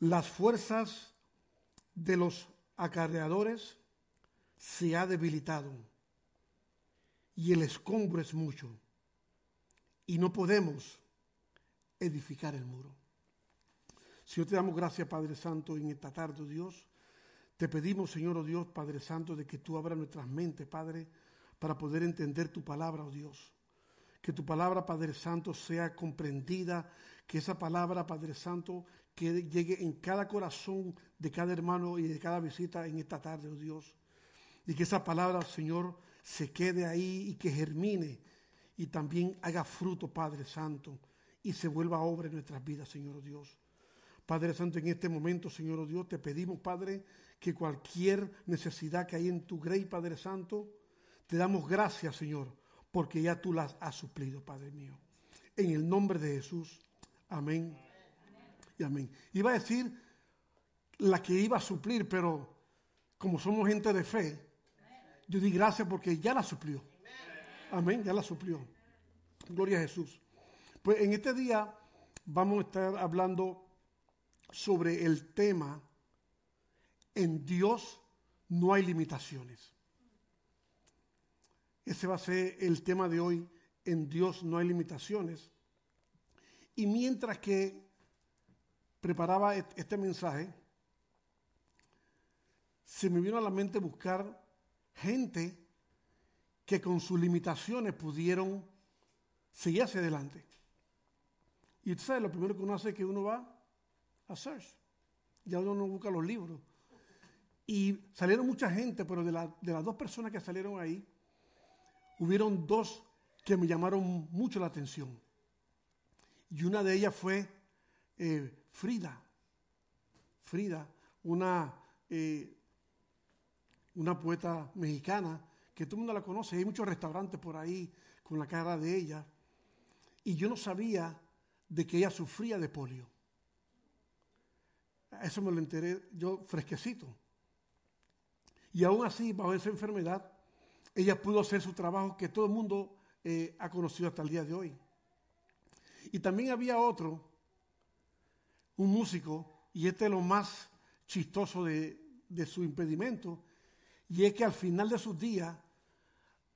las fuerzas de los acarreadores se ha debilitado y el escombro es mucho y no podemos edificar el muro. Señor, te damos gracias, Padre Santo, en esta tarde, Dios. Te pedimos, Señor, oh Dios, Padre Santo, de que tú abras nuestras mentes, Padre, para poder entender tu palabra, oh Dios. Que tu palabra, Padre Santo, sea comprendida, que esa palabra, Padre Santo, que llegue en cada corazón de cada hermano y de cada visita en esta tarde, oh Dios. Y que esa palabra, Señor, se quede ahí y que germine y también haga fruto, Padre Santo, y se vuelva obra en nuestras vidas, Señor oh Dios. Padre Santo, en este momento, Señor oh Dios, te pedimos, Padre, que cualquier necesidad que hay en tu grey, Padre Santo, te damos gracias, Señor, porque ya tú las has suplido, Padre mío. En el nombre de Jesús. Amén. Y amén. Iba a decir la que iba a suplir, pero como somos gente de fe, yo di gracias porque ya la suplió. Amén, ya la suplió. Gloria a Jesús. Pues en este día vamos a estar hablando sobre el tema en Dios no hay limitaciones. Ese va a ser el tema de hoy, en Dios no hay limitaciones. Y mientras que preparaba este mensaje, se me vino a la mente buscar gente que con sus limitaciones pudieron seguir hacia adelante. Y usted sabe, lo primero que uno hace es que uno va a search. Ya uno no busca los libros. Y salieron mucha gente, pero de, de las dos personas que salieron ahí, hubieron dos que me llamaron mucho la atención. Y una de ellas fue eh, Frida. Frida, una eh, una poeta mexicana que todo el mundo la conoce. Hay muchos restaurantes por ahí con la cara de ella. Y yo no sabía de que ella sufría de polio. Eso me lo enteré yo fresquecito. Y aún así, bajo esa enfermedad, ella pudo hacer su trabajo que todo el mundo eh, ha conocido hasta el día de hoy. Y también había otro, un músico, y este es lo más chistoso de, de su impedimento, y es que al final de sus días,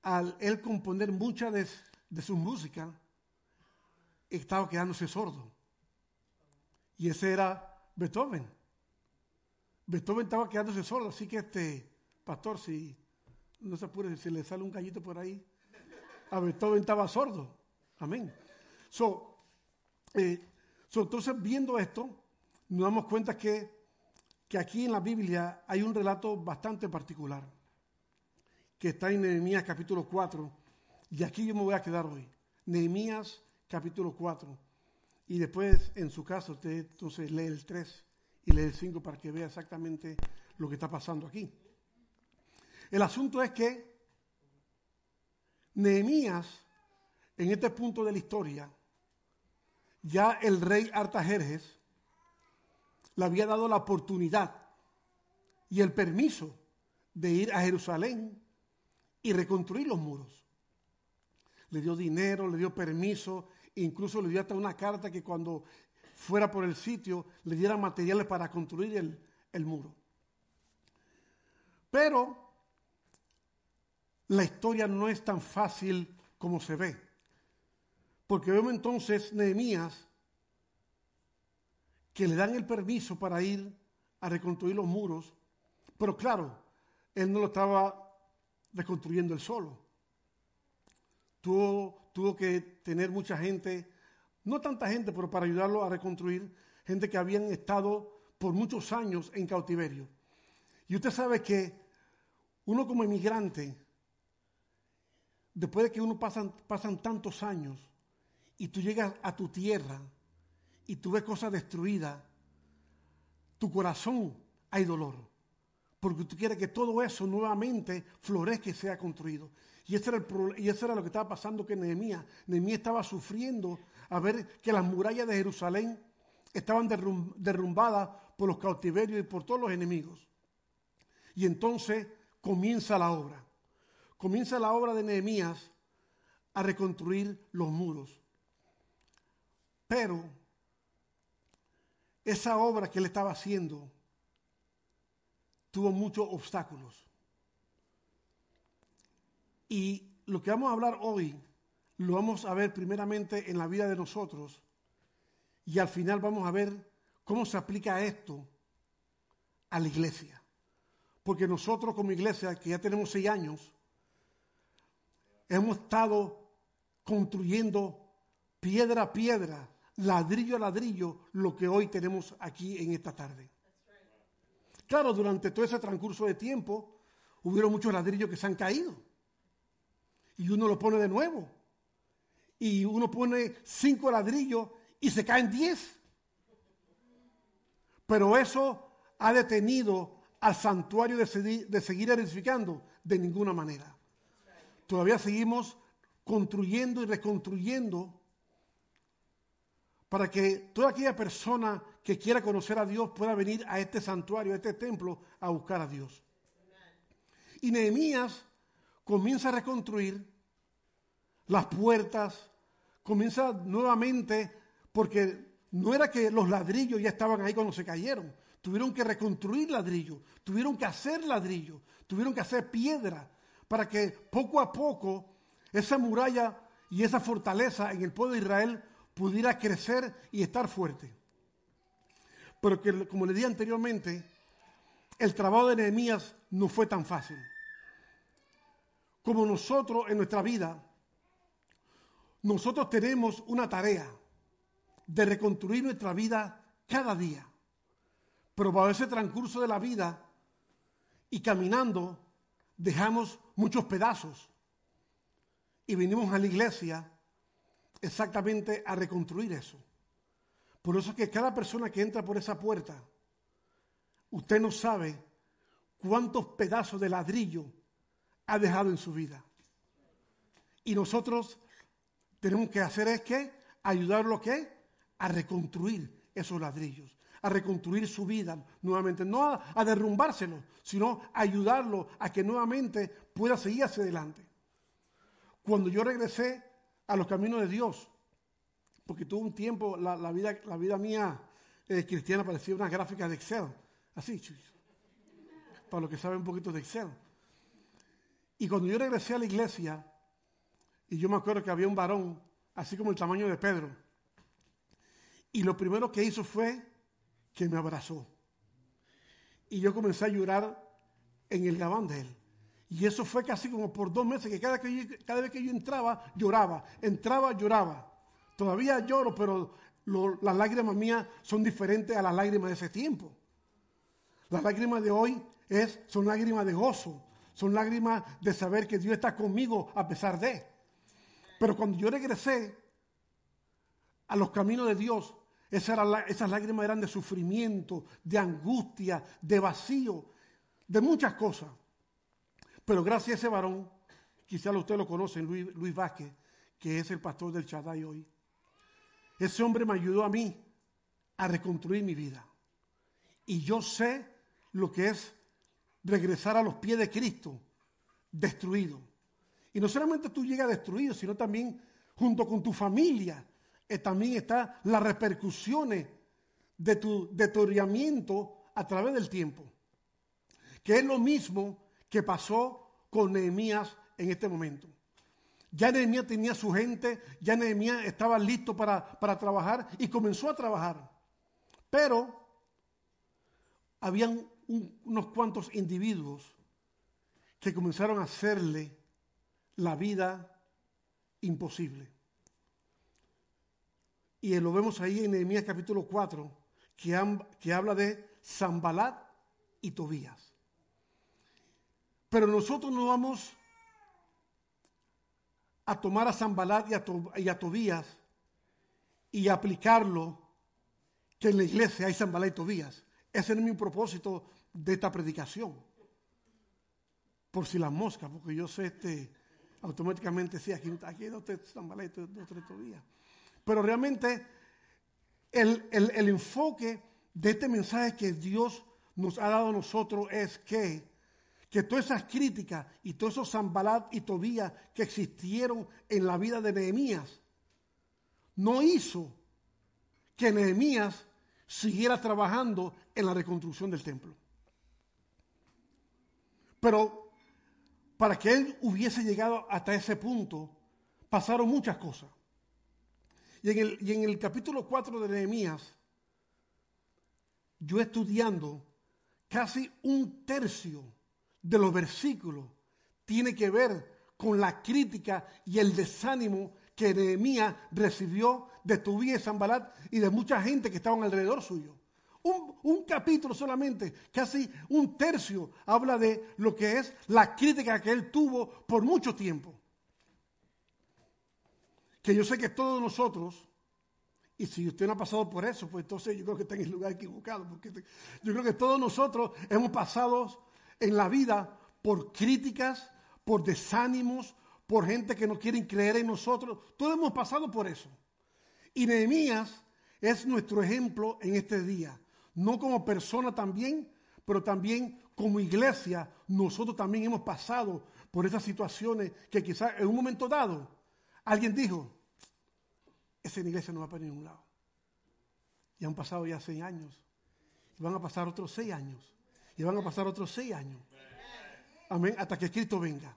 al él componer mucha de, su música, estaba quedándose sordo. Y ese era Beethoven. Beethoven estaba quedándose sordo, así que este pastor, si no se apure, si le sale un gallito por ahí, a Beethoven estaba sordo. Amén. Eh, so, entonces, viendo esto, nos damos cuenta que que aquí en la Biblia hay un relato bastante particular, que está en Nehemías capítulo 4, y aquí yo me voy a quedar hoy. Nehemías capítulo 4, y después en su caso usted entonces lee el 3 y lee el 5 para que vea exactamente lo que está pasando aquí. El asunto es que Nehemías, en este punto de la historia, ya el rey Artajerjes le había dado la oportunidad y el permiso de ir a Jerusalén y reconstruir los muros. Le dio dinero, le dio permiso, incluso le dio hasta una carta que cuando fuera por el sitio le diera materiales para construir el, el muro. Pero la historia no es tan fácil como se ve. Porque vemos entonces Nehemías que le dan el permiso para ir a reconstruir los muros, pero claro, él no lo estaba reconstruyendo él solo. Tuvo, tuvo que tener mucha gente, no tanta gente, pero para ayudarlo a reconstruir, gente que habían estado por muchos años en cautiverio. Y usted sabe que uno como inmigrante, después de que uno pasan, pasan tantos años y tú llegas a tu tierra, y tú ves cosas destruidas, tu corazón hay dolor. Porque tú quieres que todo eso nuevamente florezca y sea construido. Y eso era, el, y eso era lo que estaba pasando con Nehemías. Nehemías estaba sufriendo a ver que las murallas de Jerusalén estaban derrumbadas por los cautiverios y por todos los enemigos. Y entonces comienza la obra. Comienza la obra de Nehemías a reconstruir los muros. Pero esa obra que él estaba haciendo tuvo muchos obstáculos. Y lo que vamos a hablar hoy lo vamos a ver primeramente en la vida de nosotros y al final vamos a ver cómo se aplica esto a la iglesia. porque nosotros como iglesia, que ya tenemos seis años, hemos estado construyendo piedra a piedra, ladrillo a ladrillo, lo que hoy tenemos aquí en esta tarde. Claro, durante todo ese transcurso de tiempo, hubieron muchos ladrillos que se han caído. Y uno lo pone de nuevo. Y uno pone cinco ladrillos y se caen diez. Pero eso ha detenido al santuario de, segui- de seguir edificando de ninguna manera. Todavía seguimos construyendo y reconstruyendo para que toda aquella persona que quiera conocer a Dios pueda venir a este santuario, a este templo, a buscar a Dios. Y Nehemías comienza a reconstruir las puertas, comienza nuevamente, porque no era que los ladrillos ya estaban ahí cuando se cayeron, tuvieron que reconstruir ladrillos, tuvieron que hacer ladrillos, tuvieron que hacer piedra, para que poco a poco esa muralla y esa fortaleza en el pueblo de Israel pudiera crecer y estar fuerte. Pero que, como le dije anteriormente, el trabajo de Nehemías no fue tan fácil. Como nosotros en nuestra vida, nosotros tenemos una tarea de reconstruir nuestra vida cada día. Pero para ese transcurso de la vida y caminando, dejamos muchos pedazos. Y venimos a la iglesia exactamente a reconstruir eso. Por eso es que cada persona que entra por esa puerta, usted no sabe cuántos pedazos de ladrillo ha dejado en su vida. Y nosotros tenemos que hacer es que ayudarlo ¿qué? a reconstruir esos ladrillos, a reconstruir su vida nuevamente, no a, a derrumbárselo, sino ayudarlo a que nuevamente pueda seguir hacia adelante. Cuando yo regresé a los caminos de Dios, porque tuve un tiempo, la, vida, la vida mía eh, cristiana parecía una gráfica de Excel, así, para los que saben un poquito de Excel. Y cuando yo regresé a la iglesia, y yo me acuerdo que había un varón, así como el tamaño de Pedro, y lo primero que hizo fue que me abrazó. Y yo comencé a llorar en el gabán de él. Y eso fue casi como por dos meses, que cada, que cada vez que yo entraba, lloraba. Entraba, lloraba. Todavía lloro, pero las lágrimas mías son diferentes a las lágrimas de ese tiempo. Las lágrimas de hoy es, son lágrimas de gozo, son lágrimas de saber que Dios está conmigo a pesar de. Pero cuando yo regresé a los caminos de Dios, esas, lágrimas eran de sufrimiento, de angustia, de vacío, de muchas cosas. Pero gracias a ese varón, quizá usted lo conocen, Luis, Luis Vázquez, que es el pastor del Shaddai hoy. Ese hombre me ayudó a mí a reconstruir mi vida. Y yo sé lo que es regresar a los pies de Cristo, destruido. Y no solamente tú llegas destruido, sino también junto con tu familia, también están las repercusiones de tu deterioramiento a través del tiempo. Que es lo mismo que pasó con Nehemías en este momento. Ya Nehemías tenía su gente, ya Nehemías estaba listo para, para trabajar y comenzó a trabajar. Pero habían un- unos cuantos individuos que comenzaron a hacerle la vida imposible. Y lo vemos ahí en Nehemías capítulo 4, que, habla de Zambalat y Tobías. Pero nosotros no vamos a tomar a Zambalat y a, y a Tobías y aplicarlo que en la iglesia hay Zambalat y Tobías. Ese no es mi propósito de esta predicación. Por si las moscas, porque yo sé este, automáticamente, sí, aquí, aquí dos tres Zambalat y dos tres Tobías. Pero realmente el, el- enfoque de este mensaje que Dios nos ha dado a nosotros es que, que todas esas críticas y todos esos Zambalat y Tobías que existieron en la vida de Nehemías no hizo que Nehemías siguiera trabajando en la reconstrucción del templo. Pero para que él hubiese llegado hasta ese punto, pasaron muchas cosas. Y en el, y en el capítulo 4 de Nehemías, yo estudiando, casi un tercio de los versículos tiene que ver con la crítica y el desánimo que Nehemías recibió de Tobías y Zambalat y de mucha gente que estaban alrededor suyo. Un, un capítulo solamente, casi un tercio, habla de lo que es la crítica que él tuvo por mucho tiempo. Que yo sé que todos nosotros, y si usted no ha pasado por eso, pues entonces yo creo que está en el lugar equivocado, porque yo creo que todos nosotros hemos pasado en la vida por críticas, por desánimos, por gente que no quieren creer en nosotros. Todos hemos pasado por eso. Y Nehemías es nuestro ejemplo en este día. No como persona también, pero también como iglesia, nosotros también hemos pasado por esas situaciones que quizás en un momento dado alguien dijo, esa iglesia no va para ningún lado. Y han pasado ya seis años. Y van a pasar otros seis años. Y van a pasar otros seis años. Amén. Hasta que Cristo venga.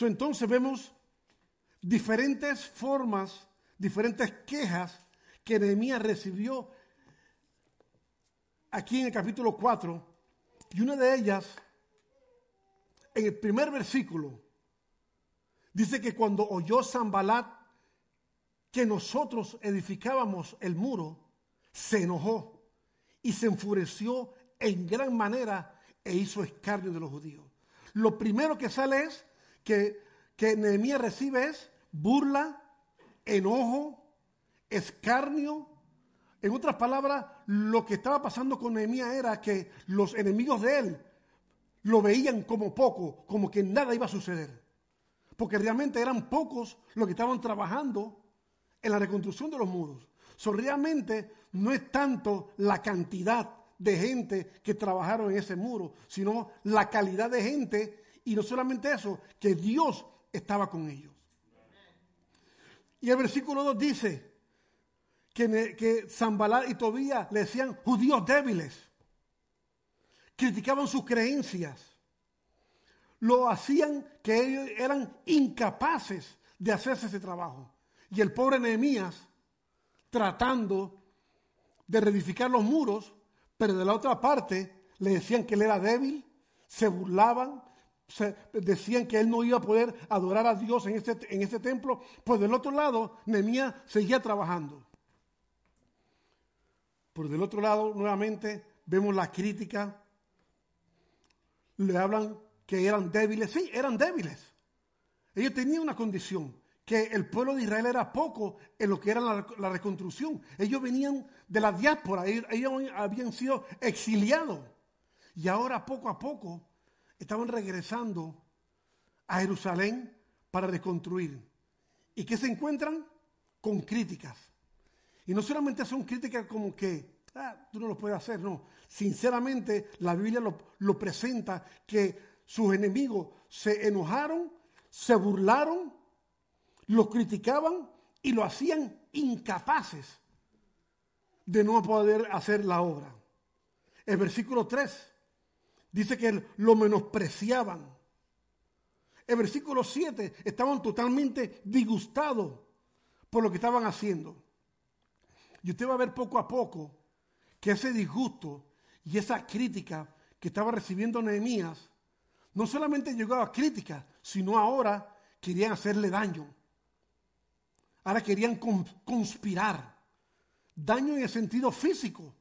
Entonces vemos diferentes formas, diferentes quejas que Nehemías recibió aquí en el capítulo 4. Y una de ellas, en el primer versículo, dice que cuando oyó Zambalat que nosotros edificábamos el muro, se enojó y se enfureció en gran manera e hizo escarnio de los judíos. Lo primero que sale es que, que Nehemías recibe es burla, enojo, escarnio. En otras palabras, lo que estaba pasando con Nehemías era que los enemigos de él lo veían como poco, como que nada iba a suceder. Porque realmente eran pocos los que estaban trabajando en la reconstrucción de los muros. So, realmente no es tanto la cantidad de gente que trabajaron en ese muro, sino la calidad de gente y no solamente eso, que Dios estaba con ellos. Y el versículo 2 dice que, que y Tobías le decían judíos débiles, criticaban sus creencias, lo hacían que ellos eran incapaces de hacerse ese trabajo. Y el pobre Nehemías, tratando de reedificar los muros, pero de la otra parte le decían que él era débil, se burlaban, decían que él no iba a poder adorar a Dios en este, en este templo, pues del otro lado Nehemías seguía trabajando. Por del otro lado, nuevamente, vemos la crítica, le hablan que eran débiles, sí, eran débiles. Ellos tenían una condición, que el pueblo de Israel era poco en lo que era la, reconstrucción. Ellos venían de la diáspora, ellos, habían sido exiliados. Y ahora poco a poco estaban regresando a Jerusalén para reconstruir. ¿Y qué se encuentran? Con críticas. Y no solamente son críticas como que, ah, tú no lo puedes hacer, no. Sinceramente, la Biblia lo presenta que sus enemigos se enojaron, se burlaron, lo criticaban y lo hacían incapaces de no poder hacer la obra. El versículo 3 dice que lo menospreciaban. El versículo 7 estaban totalmente disgustados por lo que estaban haciendo. Y usted va a ver poco a poco que ese disgusto y esa crítica que estaba recibiendo Nehemías no solamente llegó a crítica, sino ahora querían hacerle daño. Ahora querían con- conspirar. Daño en el sentido físico.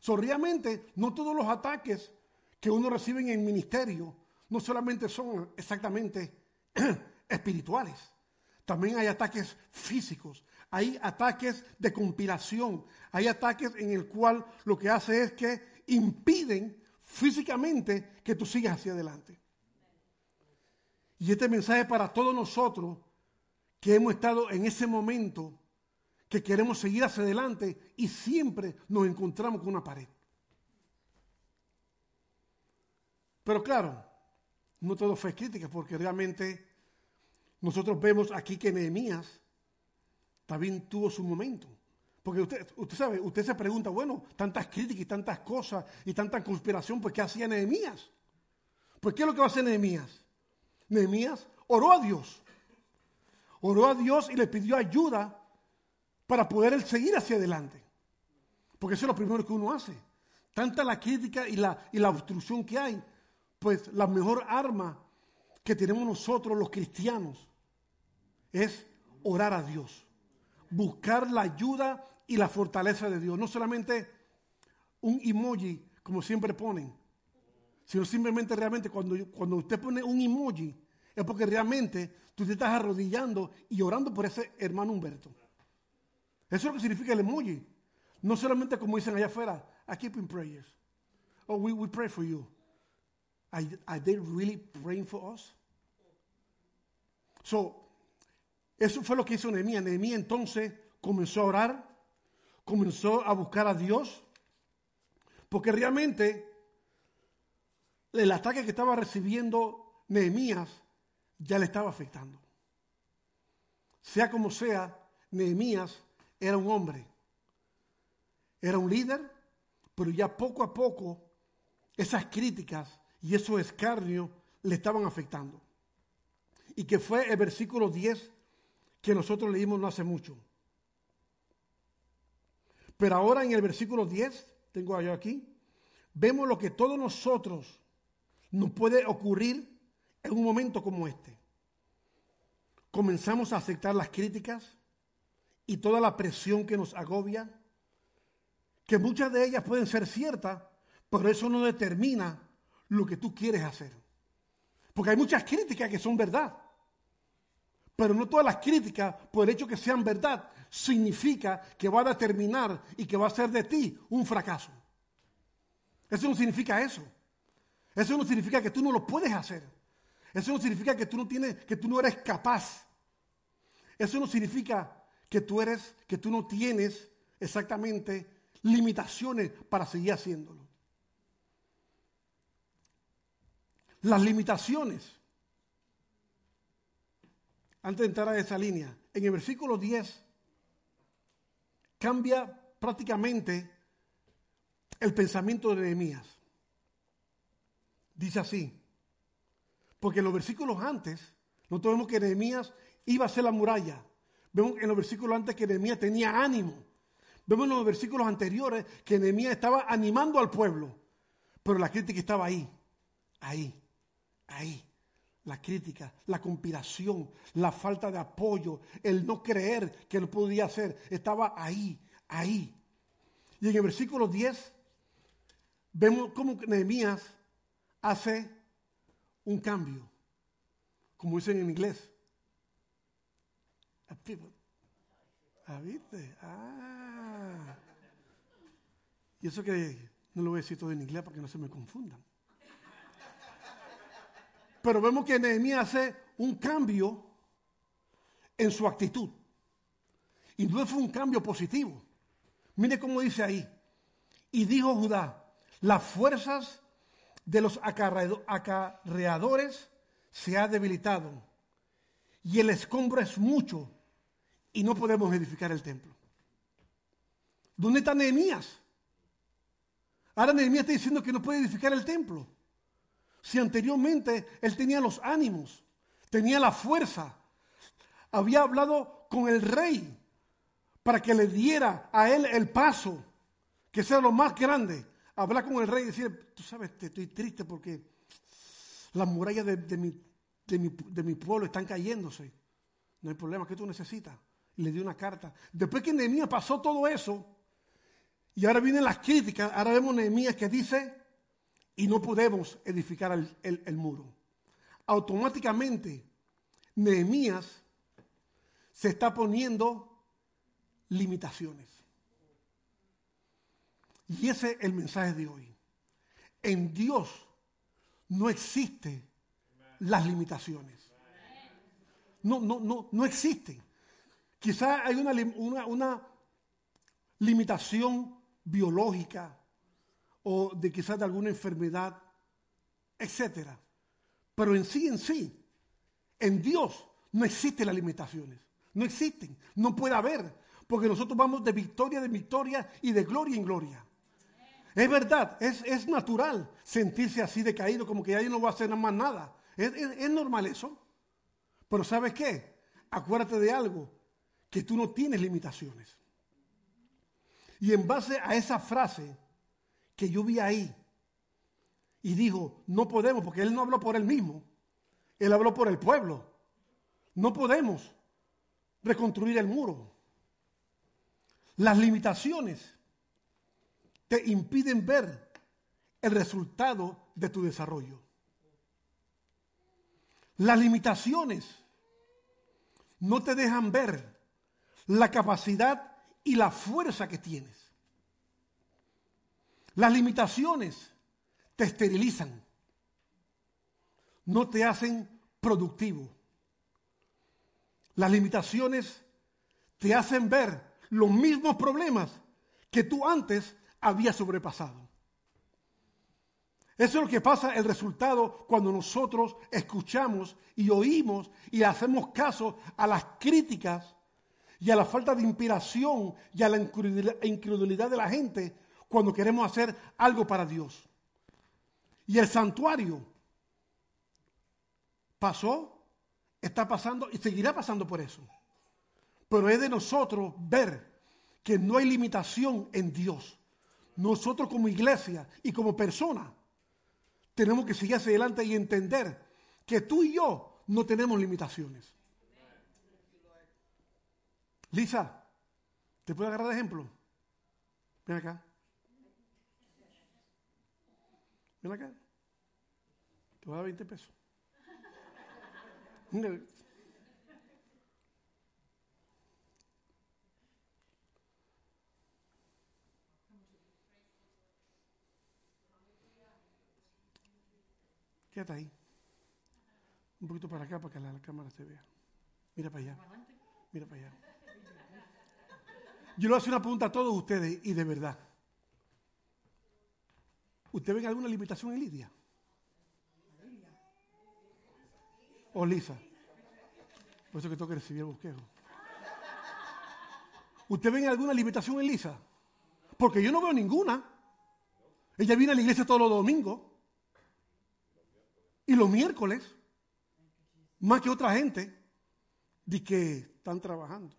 So, realmente, no todos los ataques que uno recibe en el ministerio no solamente son exactamente espirituales. También hay ataques físicos. Hay ataques de compilación. Hay ataques en el cual lo que hace es que impiden físicamente que tú sigas hacia adelante. Y este mensaje para todos nosotros que hemos estado en ese momento, que queremos seguir hacia adelante y siempre nos encontramos con una pared. Pero claro, no todo fue crítica, porque realmente nosotros vemos aquí que Nehemías también tuvo su momento. Porque usted, usted sabe, usted se pregunta, bueno, tantas críticas y tantas cosas y tanta conspiración, pues ¿qué hacía Nehemías? Pues ¿qué es lo que va a hacer Nehemías? Nehemías oró a Dios. Oró a Dios y le pidió ayuda para poder seguir hacia adelante. Porque eso es lo primero que uno hace. tanta la crítica y la, y la obstrucción que hay, pues la mejor arma que tenemos nosotros los cristianos es orar a Dios, buscar la ayuda y la fortaleza de Dios, no solamente un emoji como siempre ponen, sino simplemente realmente cuando, cuando usted pone un emoji es porque realmente tú te estás arrodillando y orando por ese hermano Humberto. Eso es lo que significa el emoji. No solamente como dicen allá afuera, I keep in prayers. Oh, we, we pray for you. Are, are they really praying for us? So, eso fue lo que hizo Nehemías. Nehemías entonces comenzó a orar, comenzó a buscar a Dios, porque realmente el ataque que estaba recibiendo Nehemías ya le estaba afectando. Sea como sea, Nehemías era un hombre, era un líder, pero ya poco a poco esas críticas y esos escarnios le estaban afectando. Y que fue el versículo 10 que nosotros leímos no hace mucho. Pero ahora en el versículo 10, tengo yo aquí, vemos lo que todos nosotros nos puede ocurrir en un momento como este. Comenzamos a aceptar las críticas y toda la presión que nos agobia, que muchas de ellas pueden ser ciertas, pero eso no determina lo que tú quieres hacer. Porque hay muchas críticas que son verdad. Pero no todas las críticas, por el hecho que sean verdad, significa que va a determinar y que va a ser de ti un fracaso. Eso no significa eso. Eso no significa que tú no lo puedes hacer. Eso no significa que tú no tienes, que tú no eres capaz. Eso no significa que tú eres, que tú no tienes exactamente limitaciones para seguir haciéndolo. Las limitaciones antes de entrar a esa línea, en el versículo 10 cambia prácticamente el pensamiento de Nehemías. Dice así, porque en los versículos antes, nosotros vemos que Nehemías iba a hacer la muralla. Vemos en los versículos antes que Nehemías tenía ánimo. Vemos en los versículos anteriores que Nehemías estaba animando al pueblo. Pero la crítica estaba ahí, ahí, ahí la crítica, la conspiración, la falta de apoyo, el no creer que lo podía hacer, estaba ahí, ahí. Y en el versículo 10 vemos cómo Nehemías hace un cambio, como dicen en inglés. A pivot. Ah, ¿viste? Ah. Y eso que no lo voy a decir todo en inglés para que no se me confundan. Pero vemos que Nehemías hace un cambio en su actitud. Y no fue un cambio positivo. Mire cómo dice ahí. Y dijo Judá, las fuerzas de los acarreadores se ha debilitado y el escombro es mucho y no podemos edificar el templo. ¿Dónde está Nehemías? Ahora Nehemías está diciendo que no puede edificar el templo. Si anteriormente él tenía los ánimos, tenía la fuerza, había hablado con el rey para que le diera a él el paso, que sea lo más grande. Hablar con el rey y decir, tú sabes, estoy triste porque las murallas de, mi, de mi pueblo están cayéndose. No hay problema, ¿qué tú necesitas? Y le dio una carta. Después que Nehemías pasó todo eso, y ahora vienen las críticas, ahora vemos Nehemías que dice, y no podemos edificar el, muro. Automáticamente, Nehemías se está poniendo limitaciones. Y ese es el mensaje de hoy. En Dios no existen las limitaciones. No, no, no, no existen. Quizás hay una, una, una limitación biológica, o de quizás de alguna enfermedad, etcétera. Pero en sí, en sí, en Dios no existen las limitaciones. No existen. No puede haber. Porque nosotros vamos de victoria en victoria y de gloria en gloria. Es verdad, es, es natural sentirse así decaído, como que ya yo no voy a hacer más nada. Es, es normal eso. Pero ¿sabes qué? Acuérdate de algo, que tú no tienes limitaciones. Y en base a esa frase, que yo vi ahí y dijo, no podemos, porque él no habló por él mismo, él habló por el pueblo. No podemos reconstruir el muro. Las limitaciones te impiden ver el resultado de tu desarrollo. Las limitaciones no te dejan ver la capacidad y la fuerza que tienes. Las limitaciones te esterilizan, no te hacen productivo. Las limitaciones te hacen ver los mismos problemas que tú antes habías sobrepasado. Eso es lo que pasa, el resultado, cuando nosotros escuchamos y oímos y hacemos caso a las críticas y a la falta de inspiración y a la incredulidad de la gente cuando queremos hacer algo para Dios. Y el santuario pasó, está pasando y seguirá pasando por eso. Pero es de nosotros ver que no hay limitación en Dios. Nosotros como iglesia y como persona tenemos que seguir hacia adelante y entender que tú y yo no tenemos limitaciones. Lisa, ¿te puedo agarrar de ejemplo? Ven acá. Ven acá. Te voy a dar 20 pesos. Quédate ahí. Un poquito para acá para que la, cámara se vea. Mira para allá. Mira para allá. Yo le voy a hacer una pregunta a todos ustedes y de verdad. ¿Usted ven alguna limitación en Lidia? ¿O Lisa? Por eso que tengo que recibir el bosquejo. ¿Usted ven alguna limitación en Lisa? Porque yo no veo ninguna. Ella viene a la iglesia todos los domingos. Y los miércoles, más que otra gente, de que están trabajando.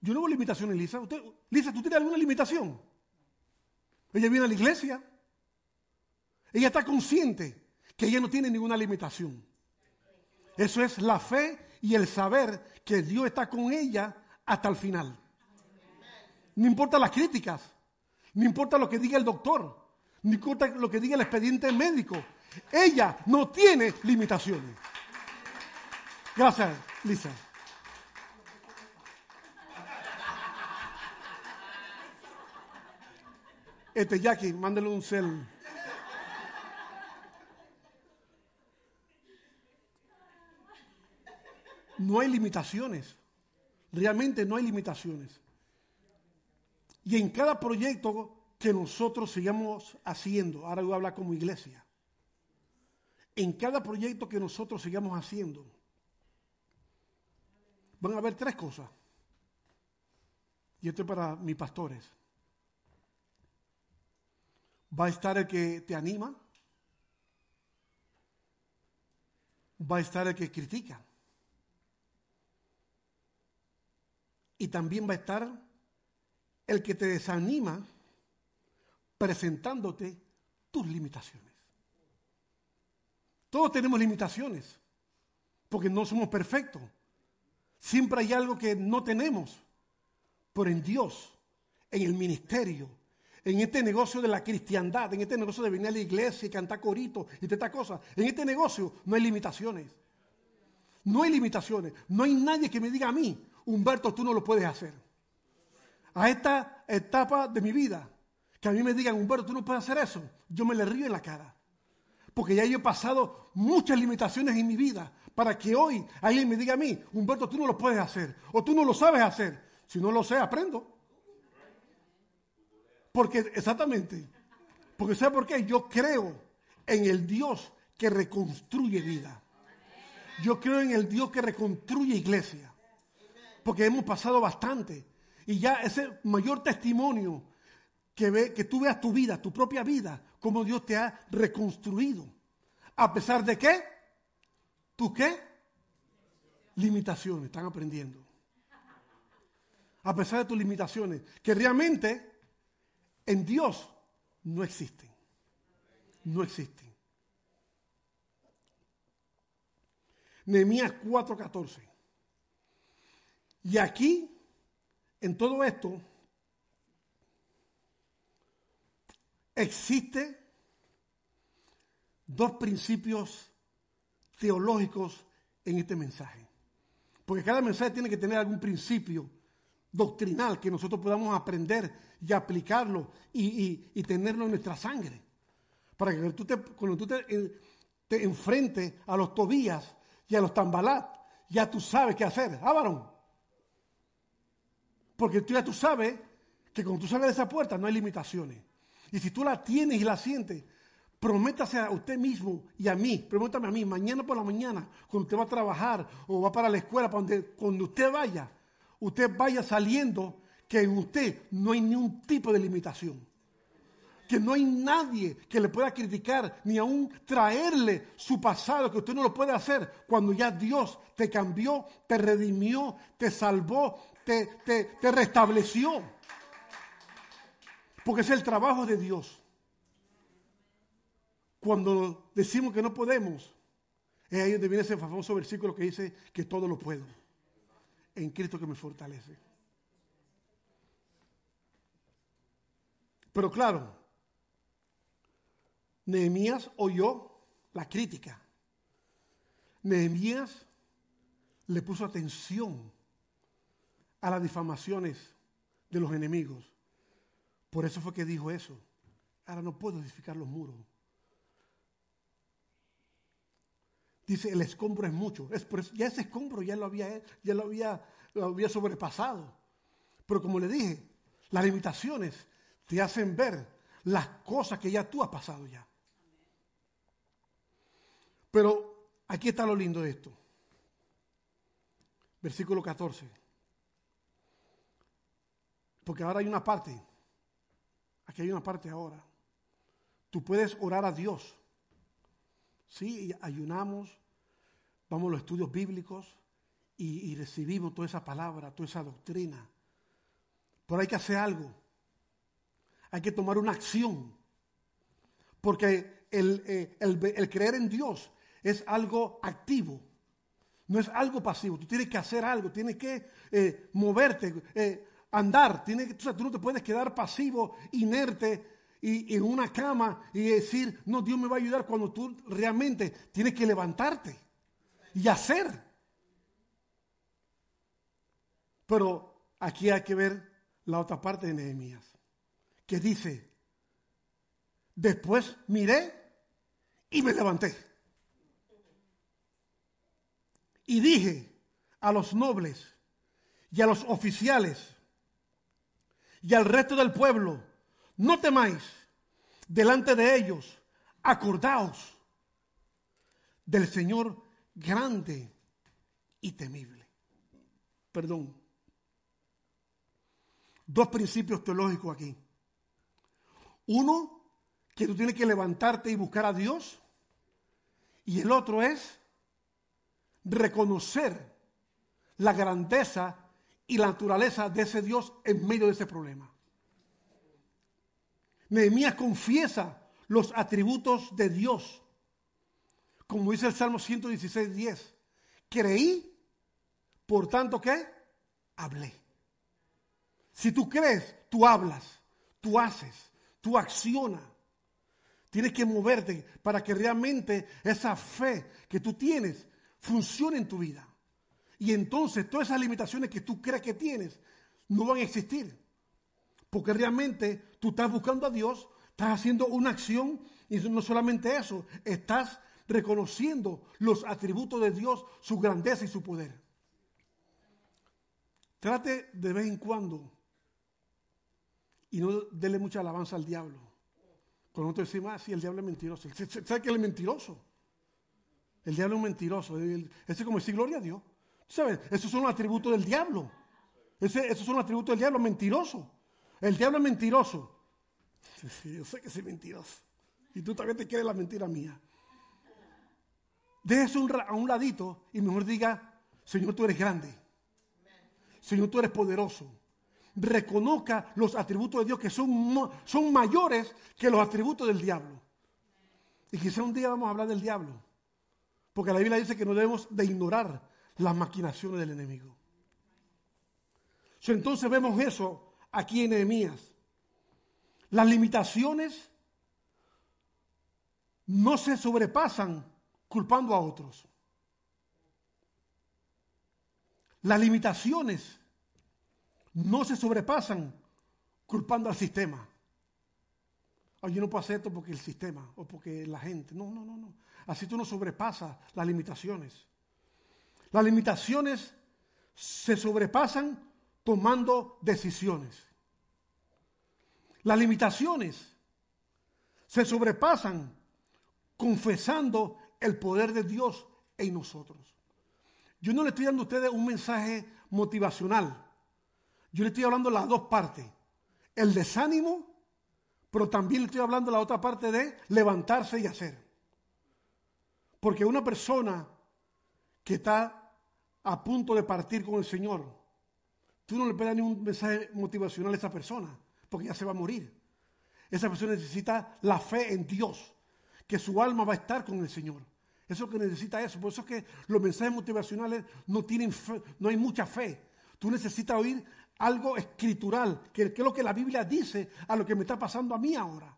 Yo no veo limitaciones, Lisa. ¿Usted, Lisa, ¿tú tienes alguna limitación? Ella viene a la iglesia. Ella está consciente que ella no tiene ninguna limitación. Eso es la fe y el saber que Dios está con ella hasta el final. No importa las críticas, no importa lo que diga el doctor, no importa lo que diga el expediente médico. Ella no tiene limitaciones. Gracias, Lisa. Este Jackie, mándale un cel. No hay limitaciones. Realmente no hay limitaciones. Y en cada proyecto que nosotros sigamos haciendo, ahora voy a hablar como iglesia, en cada proyecto que nosotros sigamos haciendo, van a haber tres cosas. Y esto es para mis pastores. Va a estar el que te anima. Va a estar el que critica. Y también va a estar el que te desanima presentándote tus limitaciones. Todos tenemos limitaciones, porque no somos perfectos. Siempre hay algo que no tenemos, pero en Dios, en el ministerio, en este negocio de la cristiandad, en este negocio de venir a la iglesia y cantar coritos y todas estas cosas, en este negocio no hay limitaciones. No hay limitaciones. No hay nadie que me diga a mí, Humberto, tú no lo puedes hacer. A esta etapa de mi vida, que a mí me digan, Humberto, tú no puedes hacer eso, yo me le río en la cara. Porque ya yo he pasado muchas limitaciones en mi vida para que hoy alguien me diga a mí, Humberto, tú no lo puedes hacer o tú no lo sabes hacer. Si no lo sé, aprendo. Porque exactamente, porque ¿sabe por qué? Yo creo en el Dios que reconstruye vida. Yo creo en el Dios que reconstruye iglesia. Porque hemos pasado bastante. Y ya ese mayor testimonio que, ve, que tú veas tu vida, tu propia vida, cómo Dios te ha reconstruido. A pesar de qué? ¿Tú qué? Limitaciones, están aprendiendo. A pesar de tus limitaciones, que realmente en Dios no existen. No existen. Nehemías 4:14. Y aquí, en todo esto, existe dos principios teológicos en este mensaje. Porque cada mensaje tiene que tener algún principio doctrinal que nosotros podamos aprender y aplicarlo y, tenerlo en nuestra sangre. Para que tú te, cuando tú te, te enfrentes a los Tobías y a los Tambalat, ya tú sabes qué hacer. ¿Ah, varón? Porque tú ya tú sabes que cuando tú sales de esa puerta no hay limitaciones. Y si tú la tienes y la sientes, prométase a usted mismo y a mí, prométame a mí, mañana por la mañana, cuando usted va a trabajar o va para la escuela, para donde, cuando usted vaya, usted vaya saliendo que en usted no hay ningún tipo de limitación. Que no hay nadie que le pueda criticar ni aún traerle su pasado, que usted no lo puede hacer cuando ya Dios te cambió, te redimió, te salvó, te, te, te restableció. Porque es el trabajo de Dios. Cuando decimos que no podemos, es ahí donde viene ese famoso versículo que dice que todo lo puedo en Cristo que me fortalece. Pero claro, Nehemías oyó la crítica. Nehemías le puso atención a las difamaciones de los enemigos. Por eso fue que dijo eso. Ahora no puedo edificar los muros. Dice, el escombro es mucho. Es por ya ese escombro ya lo había, ya lo había, lo había sobrepasado. Pero como le dije, las limitaciones te hacen ver las cosas que ya tú has pasado ya. Pero aquí está lo lindo de esto. Versículo 14. Porque ahora hay una parte. Aquí hay una parte ahora. Tú puedes orar a Dios. Sí, ayunamos, vamos a los estudios bíblicos y, recibimos toda esa palabra, toda esa doctrina. Pero hay que hacer algo. Hay que tomar una acción. Porque el, eh, el creer en Dios es algo activo. No es algo pasivo. Tú tienes que hacer algo, tienes que eh, moverte, eh, andar. Tienes que- tú no te puedes quedar pasivo, inerte y en una cama y decir, no, Dios me va a ayudar cuando tú realmente tienes que levantarte y hacer. Pero aquí hay que ver la otra parte de Nehemías, que dice, después miré y me levanté. Y dije a los nobles y a los oficiales y al resto del pueblo, no temáis delante de ellos, acordaos del Señor grande y temible. Perdón. Dos principios teológicos aquí. Uno, que tú tienes que levantarte y buscar a Dios. Y el otro es reconocer la grandeza y la naturaleza de ese Dios en medio de ese problema. Nehemías confiesa los atributos de Dios. Como dice el Salmo 116, 10. Creí, por tanto que hablé. Si tú crees, tú hablas, tú haces, tú accionas. Tienes que moverte para que realmente esa fe que tú tienes funcione en tu vida. Y entonces todas esas limitaciones que tú crees que tienes no van a existir. Porque realmente tú estás buscando a Dios, estás haciendo una acción y no solamente eso, estás reconociendo los atributos de Dios, su grandeza y su poder. Trate de vez en cuando y no dele mucha alabanza al diablo. Cuando nosotros decimos, ah, sí, el diablo es mentiroso. ¿Sabe que él es mentiroso? El diablo es un mentiroso. Ese es como decir gloria a Dios. ¿Sabes? Esos son los atributos del diablo. Ese- esos son los atributos del diablo, mentiroso. El diablo es mentiroso. Sí, yo sé que soy mentiroso. Y tú también te quieres la mentira mía. Un ra- a un ladito y mejor diga, Señor, tú eres grande. Señor, tú eres poderoso. reconozca los atributos de Dios que son, son mayores que los atributos del diablo. Y quizá un día vamos a hablar del diablo. Porque la Biblia dice que no debemos de ignorar las maquinaciones del enemigo. Entonces vemos eso aquí en Nehemías. Las limitaciones no se sobrepasan culpando a otros. Las limitaciones no se sobrepasan culpando al sistema. Ay, yo no puedo hacer esto porque el sistema o porque la gente. No, no, no, no. Así tú no sobrepasas las limitaciones. Las limitaciones se sobrepasan tomando decisiones. Las limitaciones se sobrepasan confesando el poder de Dios en nosotros. Yo no le estoy dando a ustedes un mensaje motivacional. Yo le estoy hablando las dos partes. El desánimo, pero también le estoy hablando la otra parte de levantarse y hacer. Porque una persona que está a punto de partir con el Señor, tú no le puedes dar ni mensaje motivacional a esa persona, porque ya se va a morir. Esa persona necesita la fe en Dios, que su alma va a estar con el Señor. Eso es lo que necesita eso. Por eso es que los mensajes motivacionales no tienen fe, no hay mucha fe. Tú necesitas oír algo escritural, que, que es lo que la Biblia dice a lo que me está pasando a mí ahora.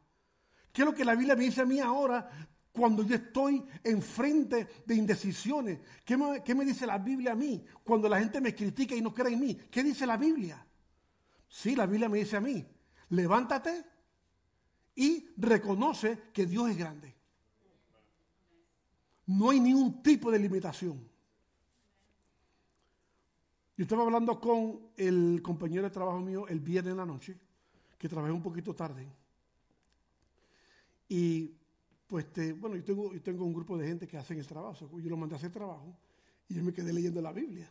¿Qué es lo que la Biblia me dice a mí ahora cuando yo estoy enfrente de indecisiones? ¿Qué me, dice la Biblia a mí cuando la gente me critica y no cree en mí? ¿Qué dice la Biblia? Sí, la Biblia me dice a mí, levántate y reconoce que Dios es grande. No hay ningún tipo de limitación. Yo estaba hablando con el compañero de trabajo mío el viernes en la noche, que trabajé un poquito tarde. Y pues, este, bueno, yo tengo, yo tengo un grupo de gente que hacen el trabajo. Yo lo mandé a hacer trabajo y yo me quedé leyendo la Biblia.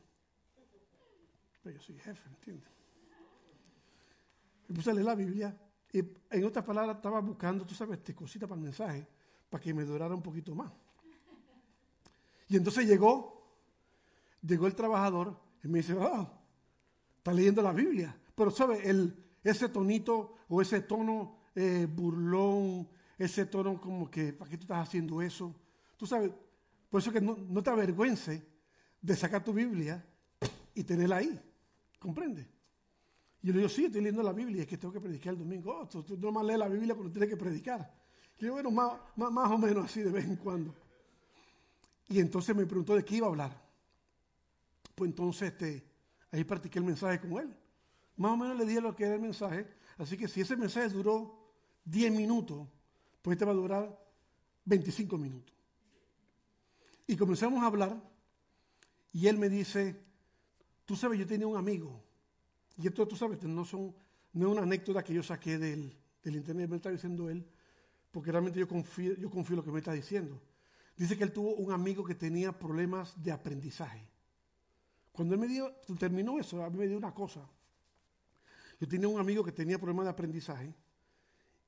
Pero yo soy jefe, ¿me entiendes? Me puse a leer la Biblia y en otras palabras estaba buscando, tú sabes, este, cositas para el mensaje, para que me durara un poquito más. Y entonces llegó, llegó el trabajador y me dice, ah, está leyendo la Biblia. Pero, ¿sabes? El, ese tonito o ese tono eh, burlón, ese tono como que, ¿para qué tú estás haciendo eso? Tú sabes, por eso que no, no te avergüences de sacar tu Biblia y tenerla ahí. ¿Comprende? Y yo le digo, sí, estoy leyendo la Biblia, es que tengo que predicar el domingo. Oh, tú, tú nomás lees la Biblia cuando tienes que predicar. Y yo, bueno, más, más, más o menos así de vez en cuando. Y entonces me preguntó de qué iba a hablar. Pues entonces este, ahí practiqué el mensaje con él. Más o menos le dije lo que era el mensaje. Así que si ese mensaje duró 10 minutos, pues este va a durar 25 minutos. Y comenzamos a hablar y él me dice, tú sabes, yo tenía un amigo. Y esto tú sabes, no, son, no es una anécdota que yo saqué del, internet, me está diciendo él, porque realmente yo confío, yo confío en lo que me está diciendo. Dice que él tuvo un amigo que tenía problemas de aprendizaje. Cuando él me dio, terminó eso, a mí me dio una cosa. Yo tenía un amigo que tenía problemas de aprendizaje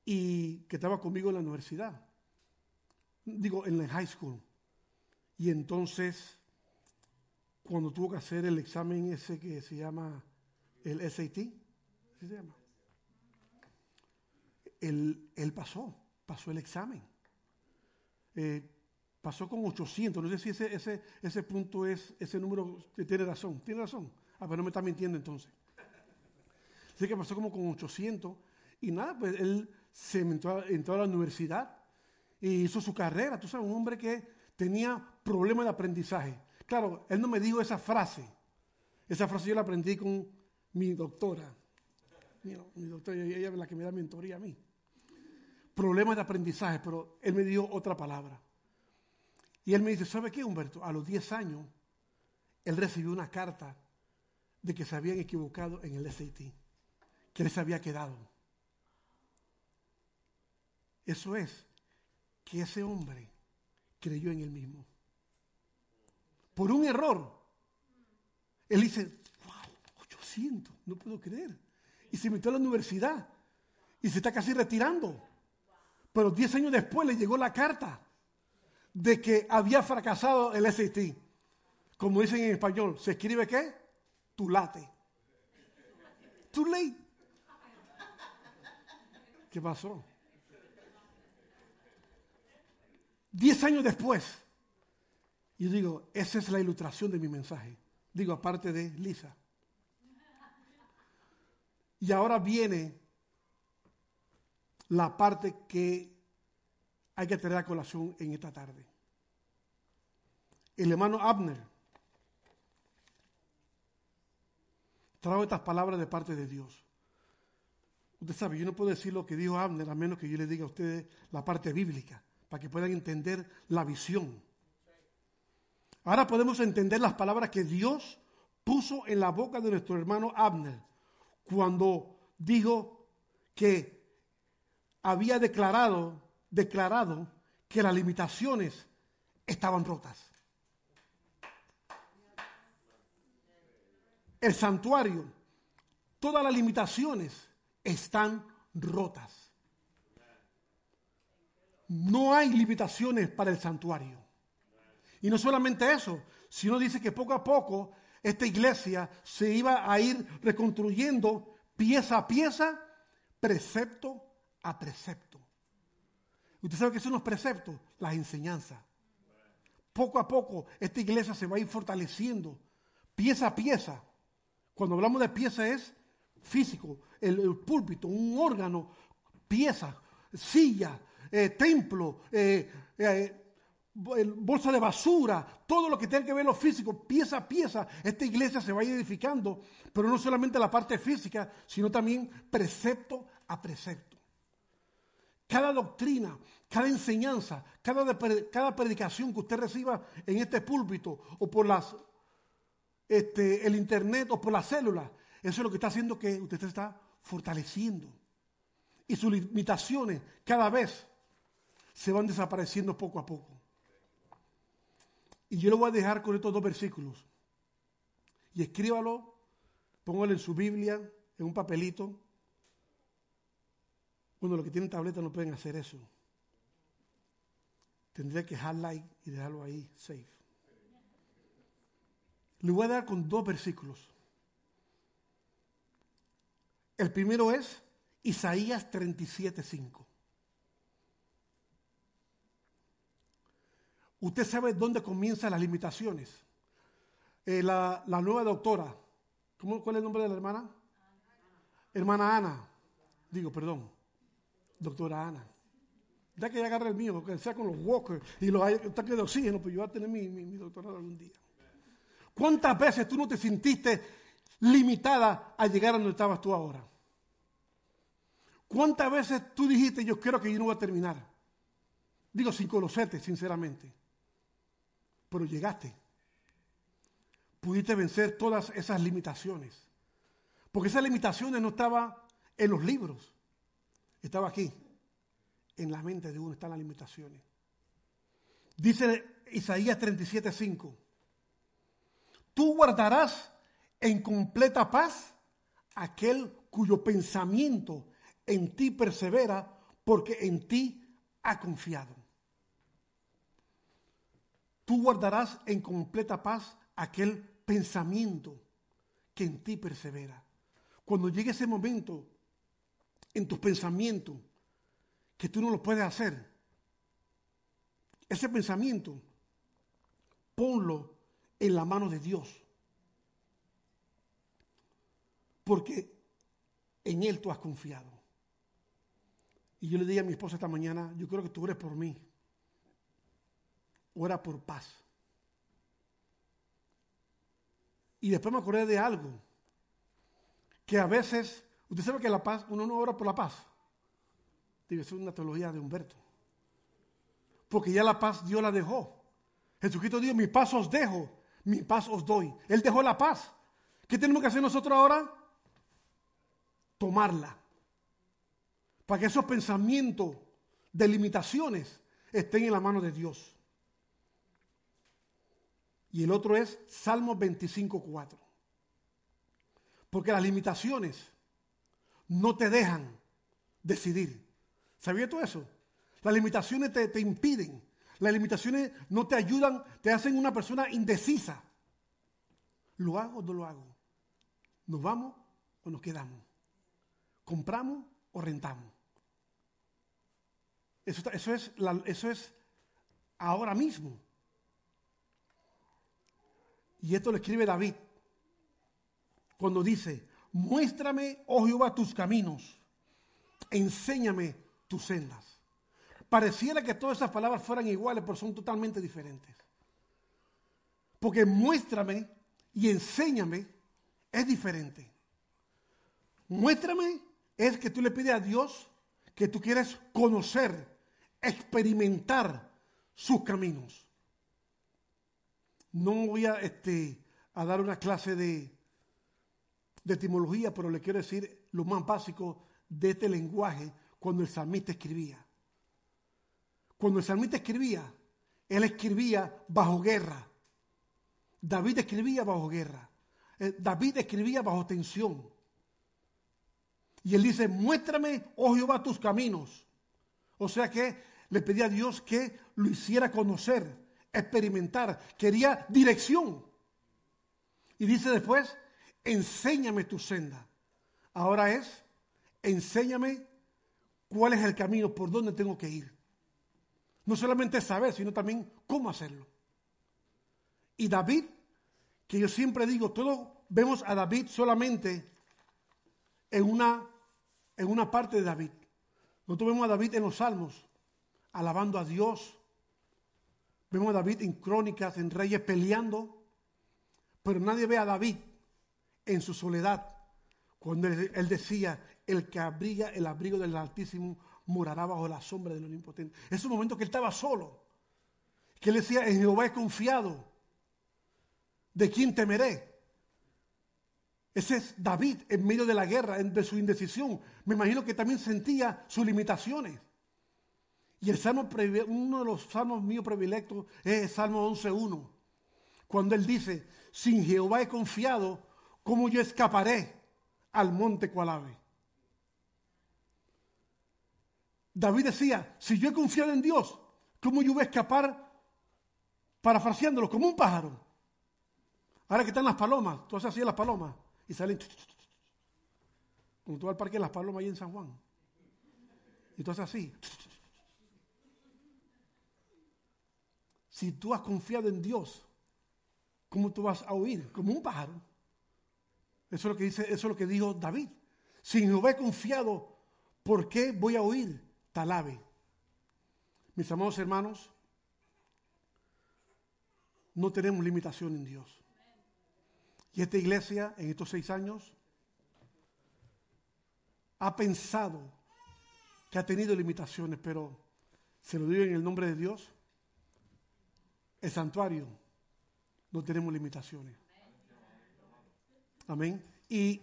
y que estaba conmigo en la universidad. Digo, en la high school. Y entonces, cuando tuvo que hacer el examen ese que se llama el SAT, ¿sí se llama? Él, él pasó, pasó el examen. Eh, pasó con 800. No sé si ese, ese, ese punto es, ese número tiene razón. Tiene razón. Ah, pero no me está mintiendo entonces. Así que pasó como con 800. Y nada, pues él se entró, a- la universidad y hizo su carrera. Tú sabes, un hombre que tenía problemas de aprendizaje. Claro, él no me dijo esa frase. Esa frase yo la aprendí con mi doctora. Mi, mi doctora, ella es la que me da mentoría a mí. Problemas de aprendizaje, pero él me dio otra palabra. Y él me dice, ¿sabe qué, Humberto? A los 10 años, él recibió una carta de que se habían equivocado en el SAT, que se había quedado. Eso es que ese hombre creyó en él mismo. Por un error. Él dice, wow, 800, no puedo creer. Y se metió a la universidad y se está casi retirando. Pero 10 años después le llegó la carta de que había fracasado el SAT. Como dicen en español, ¿se escribe qué? Tu late. Too late. ¿Qué pasó? Diez años después, yo digo, esa es la ilustración de mi mensaje. Digo, aparte de Lisa. Y ahora viene la parte que hay que tener a colación en esta tarde. El hermano Abner trajo estas palabras de parte de Dios. Usted sabe, yo no puedo decir lo que dijo Abner a menos que yo le diga a ustedes la parte bíblica, para que puedan entender la visión. Ahora podemos entender las palabras que Dios puso en la boca de nuestro hermano Abner cuando dijo que había declarado, declarado que las limitaciones estaban rotas. El santuario, todas las limitaciones están rotas. No hay limitaciones para el santuario. Y no solamente eso, sino dice que poco a poco esta iglesia se iba a ir reconstruyendo pieza a pieza, precepto a precepto. Usted sabe que son los preceptos, las enseñanzas. Poco a poco esta iglesia se va a ir fortaleciendo, pieza a pieza. Cuando hablamos de pieza es físico, el, el púlpito, un órgano, pieza, silla, eh, templo, eh, eh, bolsa de basura, todo lo que tenga que ver lo físico, pieza a pieza, esta iglesia se va a ir edificando, pero no solamente la parte física, sino también precepto a precepto. Cada doctrina, cada enseñanza, cada, cada predicación que usted reciba en este púlpito o por las, este, el internet o por las células, eso es lo que está haciendo que usted se está fortaleciendo. Y sus limitaciones cada vez se van desapareciendo poco a poco. Y yo lo voy a dejar con estos dos versículos. Y escríbalo, póngalo en su Biblia, en un papelito. Bueno, los que tienen tableta no pueden hacer eso. Tendría que highlight y dejarlo ahí, safe. Le voy a dar con dos versículos. El primero es Isaías 37:5. Usted sabe dónde comienzan las limitaciones. Eh, la, nueva doctora, ¿cómo, ¿cuál es el nombre de la hermana? Hermana Ana. Digo, perdón. Doctora Ana. Ya que ya agarre el mío, que sea con los walkers y los tanques de oxígeno, pues yo voy a tener mi, mi, mi doctorado algún día. ¿Cuántas veces tú no te sentiste limitada a llegar a donde estabas tú ahora? ¿Cuántas veces tú dijiste, yo creo que yo no voy a terminar? Digo, sin conocerte, sinceramente. Pero llegaste. Pudiste vencer todas esas limitaciones. Porque esas limitaciones no estaban en los libros. Estaba aquí. En la mente de uno están las limitaciones. Dice Isaías 37:5. Tú guardarás en completa paz aquel cuyo pensamiento en ti persevera porque en ti ha confiado. Tú guardarás en completa paz aquel pensamiento que en ti persevera. Cuando llegue ese momento en tus pensamientos que tú no lo puedes hacer, ese pensamiento, ponlo en la mano de Dios. Porque en Él tú has confiado. Y yo le dije a mi esposa esta mañana, yo creo que tú ores por mí. Ora por paz. Y después me acordé de algo. Que a veces, usted sabe que la paz, uno no ora por la paz. Debe ser una teología de Humberto. Porque ya la paz Dios la dejó. Jesucristo dijo, mi paz os dejo, mi paz os doy. Él dejó la paz. ¿Qué tenemos que hacer nosotros ahora? Tomarla. Para que esos pensamientos de limitaciones estén en la mano de Dios. Y el otro es Salmos 25.4. Porque las limitaciones no te dejan decidir. ¿Sabías tú eso? Las limitaciones te, te impiden. Las limitaciones no te ayudan, te hacen una persona indecisa. ¿Lo hago o no lo hago? ¿Nos vamos o nos quedamos? ¿Compramos o rentamos? Eso, eso es, eso es ahora mismo. Y esto lo escribe David cuando dice, muéstrame, oh Jehová, tus caminos, enséñame tus sendas. Pareciera que todas esas palabras fueran iguales, pero son totalmente diferentes. Porque muéstrame y enséñame es diferente. Muéstrame es que tú le pides a Dios que tú quieres conocer, experimentar sus caminos. No voy a, este, a dar una clase de, de etimología, pero le quiero decir lo más básico de este lenguaje cuando el salmista escribía. Cuando el salmista escribía, él escribía bajo guerra. David escribía bajo guerra. Eh, David escribía bajo tensión. Y él dice, muéstrame, oh Jehová, tus caminos. O sea que le pedía a Dios que lo hiciera conocer, experimentar. Quería dirección. Y dice después, enséñame tu senda. Ahora es, enséñame cuál es el camino, por dónde tengo que ir. No solamente saber, sino también cómo hacerlo. Y David, que yo siempre digo, todos vemos a David solamente en una, en una parte de David. Nosotros vemos a David en los salmos, alabando a Dios. Vemos a David en crónicas, en reyes peleando. Pero nadie ve a David en su soledad, cuando él, decía, el que abriga el abrigo del Altísimo morará bajo la sombra del Omnipotente. Es un momento que él estaba solo, que él decía, en Jehová he confiado, ¿de quién temeré? Ese es David en medio de la guerra, de su indecisión. Me imagino que también sentía sus limitaciones. Y el salmo, uno de los salmos míos predilectos es el Salmo 11.1, cuando él dice, sin Jehová he confiado, ¿cómo yo escaparé al monte cual ave? David decía, si yo he confiado en Dios, ¿cómo yo voy a escapar parafraseándolo como un pájaro? Ahora que están las palomas, tú haces así las palomas y salen. Como tú vas al parque de las palomas ahí en San Juan. Y tú haces así. tu, tu, tu, tu. Si tú has confiado en Dios, ¿cómo tú vas a oír? Como un pájaro. Eso es lo que dice, eso es lo que dijo David. Si Jehová he confiado, ¿por qué voy a oír tal ave? Mis amados hermanos, no tenemos limitación en Dios. Y esta iglesia, en estos seis años, ha pensado que ha tenido limitaciones, pero se lo digo en el nombre de Dios, el santuario no tenemos limitaciones. Amén. Y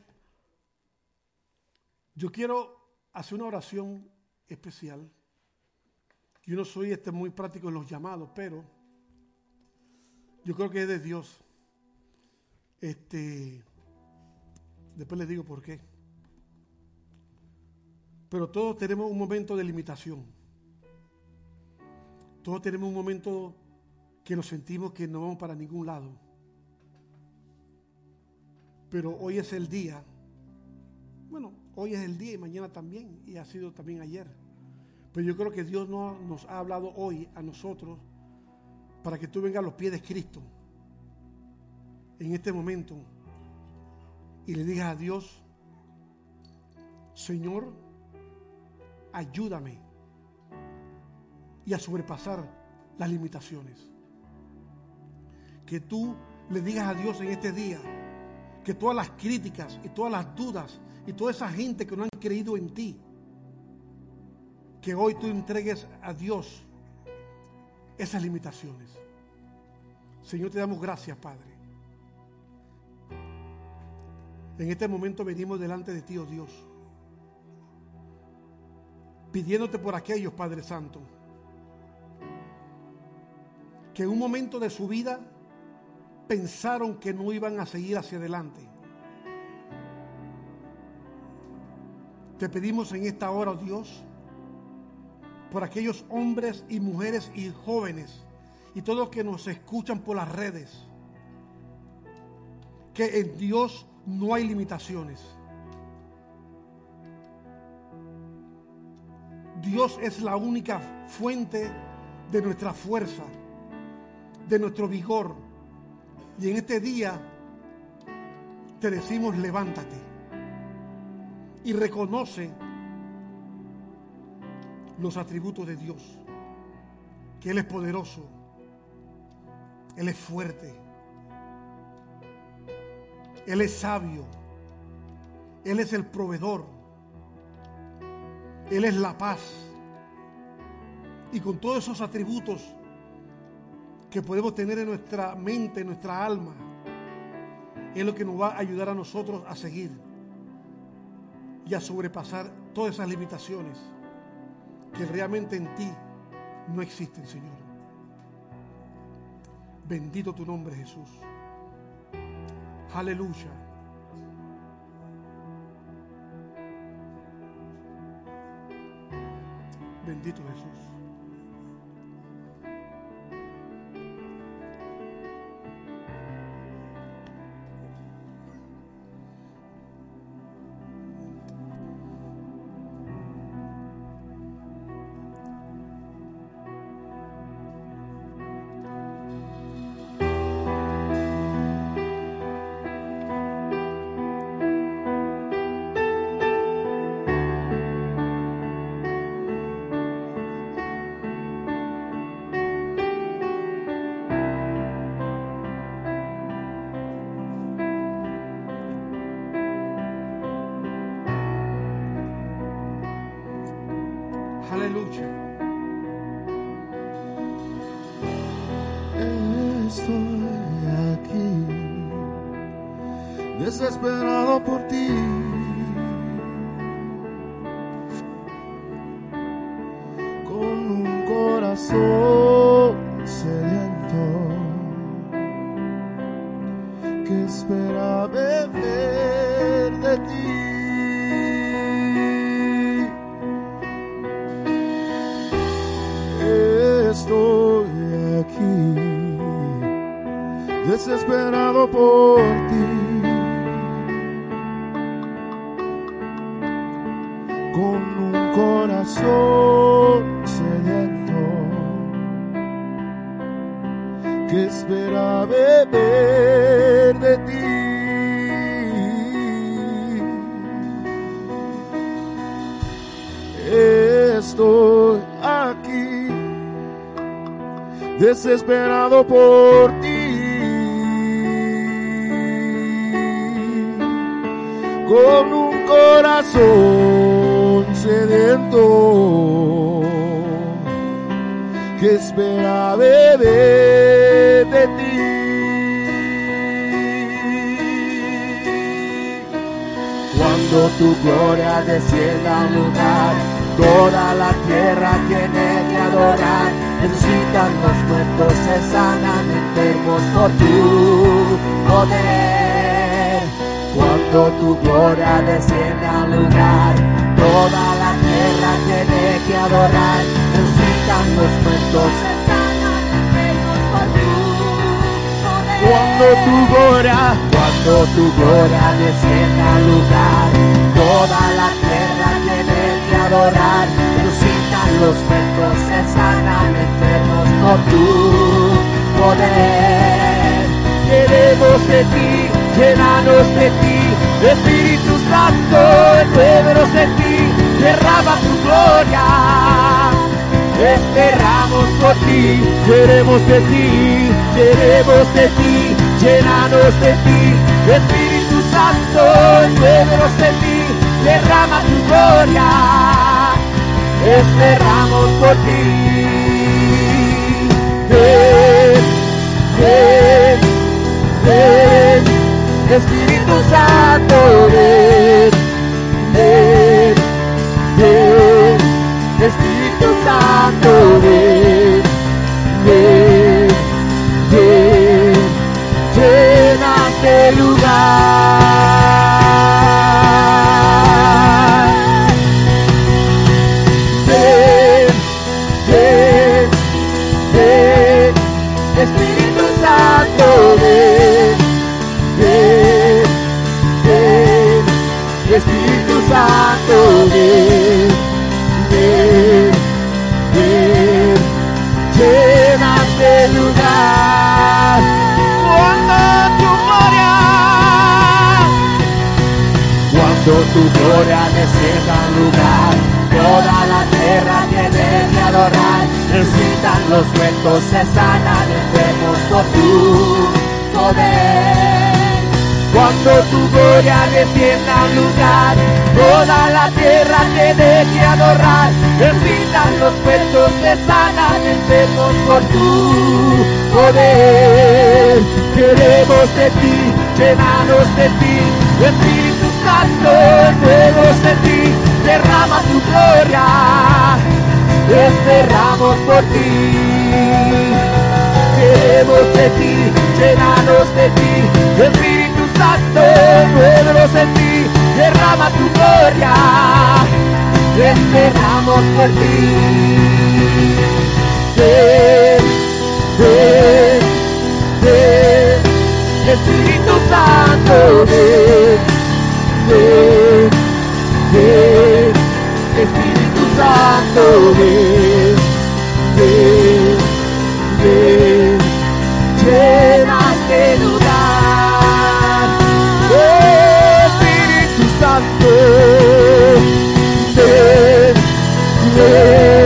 yo quiero hacer una oración especial. Yo no soy este muy práctico en los llamados, pero yo creo que es de Dios. Este, después les digo por qué. Pero todos tenemos un momento de limitación. Todos tenemos un momento que nos sentimos que no vamos para ningún lado. Pero hoy es el día. Bueno, hoy es el día y mañana también, y ha sido también ayer. Pero yo creo que Dios no, nos ha hablado hoy a nosotros para que tú vengas a los pies de Cristo en este momento y le digas a Dios, Señor, ayúdame y a sobrepasar las limitaciones. Que tú le digas a Dios en este día que todas las críticas y todas las dudas y toda esa gente que no han creído en ti, que hoy tú entregues a Dios esas limitaciones. Señor, te damos gracias, Padre. En este momento venimos delante de ti, oh Dios, pidiéndote por aquellos, Padre Santo, que en un momento de su vida pensaron que no iban a seguir hacia adelante. Te pedimos en esta hora, oh Dios, por aquellos hombres y mujeres y jóvenes y todos que nos escuchan por las redes, que en Dios no hay limitaciones. Dios es la única fuente de nuestra fuerza, de nuestro vigor y en este día te decimos levántate y reconoce los atributos de Dios, que Él es poderoso, Él es fuerte, Él es sabio, Él es el proveedor, Él es la paz. Y con todos esos atributos que podemos tener en nuestra mente, en nuestra alma, es lo que nos va a ayudar a nosotros a seguir y a sobrepasar todas esas limitaciones que realmente en ti no existen, Señor. Bendito tu nombre, Jesús. Aleluya. Bendito Jesús. Desesperado por ti. Con un corazón sediento que espera beber de ti. Cuando tu gloria descienda al lugar, toda la tierra tiene que adorar. Necesitan los muertos, se sanan enfermos por tu poder. Cuando tu gloria descienda al lugar, toda la tierra tiene que adorar. Necesitan los muertos, se sanan enfermos por tu poder. Cuando tu gloria, cuando tu gloria descienda al lugar, toda la tierra tiene que adorar. Los muertos, se sanan enfermos por tu poder. Queremos de ti, llenanos de ti, Espíritu Santo, envuélvenos en ti, derrama tu gloria. Esperamos por ti, queremos de ti, queremos de ti, llenanos de ti, Espíritu Santo, envuélvenos en ti, derrama tu gloria. Esperamos por ti. Ven, ven, ven, Espíritu Santo, ven, ven, ven, Espíritu Santo, ven, ven, ven, llena este lugar. Descienda al lugar, toda la tierra tiene que adorar. Necesitan los muertos, se sanan enfermos por tu poder. Queremos de ti, llenanos de ti, Espíritu Santo, nuevos de ti, derrama tu gloria, esperamos por ti. Queremos de ti, llenanos de ti, Espíritu Santo, nuevos en ti, derrama tu gloria, esperamos por ti. Ven, ven, ven, Espíritu Santo, ven, ven, ven, Espíritu Santo, ven, ven, ven, llena Santo, ven, ven,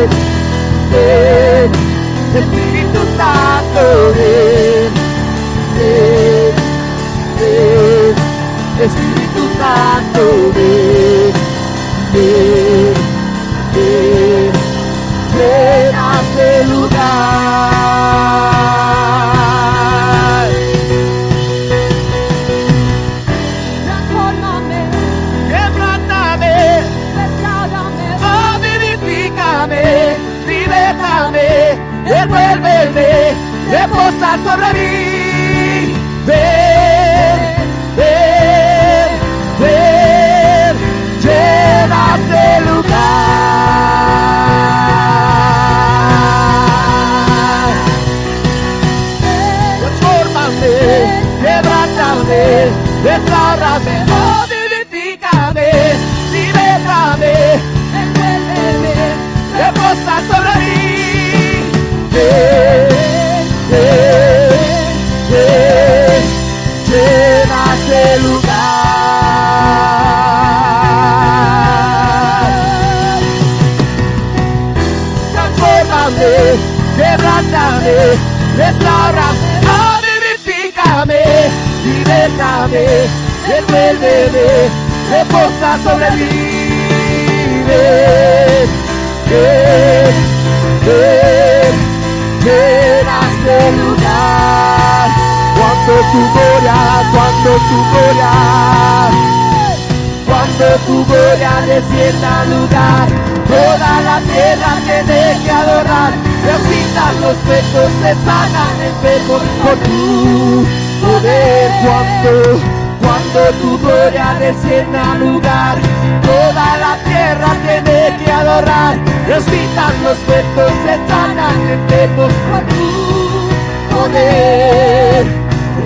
quebrantame, restaurame, oh, vivifícame, libértame, envuélveme, reposa sobre mí. Ven, ven, ven, llena este lugar. Cuando tu gloria, cuando tu gloria, cuando tu gloria descienda al lugar, toda la tierra tiene que adorar. Necesitan los pechos, se sanan enfermos por tu poder. Cuando, cuando tu gloria descienda al lugar, toda la tierra tiene que adorar. Necesitan los pechos, se sanan enfermos por tu poder.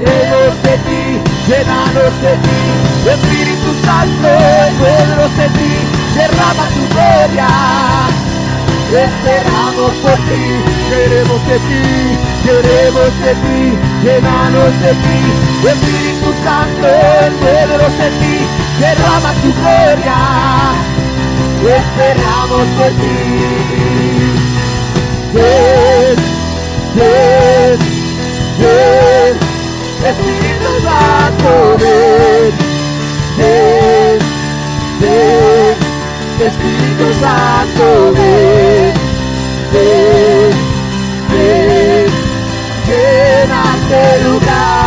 Queremos de ti, llenanos de ti, Espíritu Santo, envuélvenos de ti, derrama tu gloria. Esperamos por ti, queremos de ti, queremos de ti, llenanos de ti, Espíritu Santo, envuélvenos de ti, derrama tu gloria. Esperamos por ti. Ven, ven, ven, Espíritu Santo, ven, ven, ven, Espíritu Santo, ven, ven, ven, llena este lugar.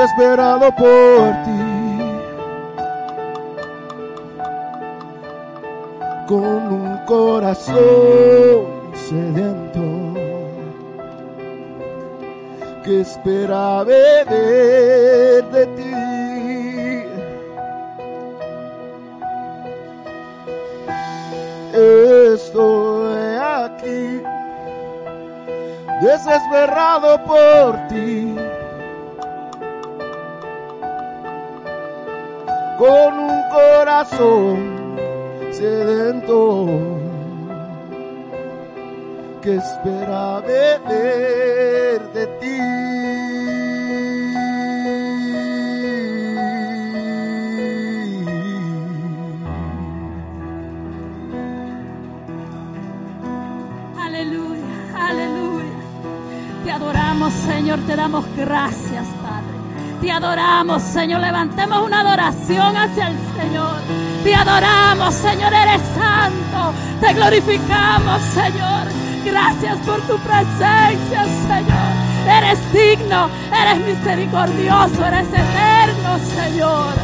Desesperado por ti, con un corazón sediento que espera beber de ti. Estoy aquí, desesperado por ti. Con un corazón sedento que espera beber de ti. Aleluya, aleluya. Te adoramos, Señor, te damos gracias. Te adoramos, Señor. Levantemos una adoración hacia el Señor. Te adoramos, Señor, eres santo. Te glorificamos, Señor. Gracias por tu presencia, Señor. Eres digno, eres misericordioso, eres eterno, Señor.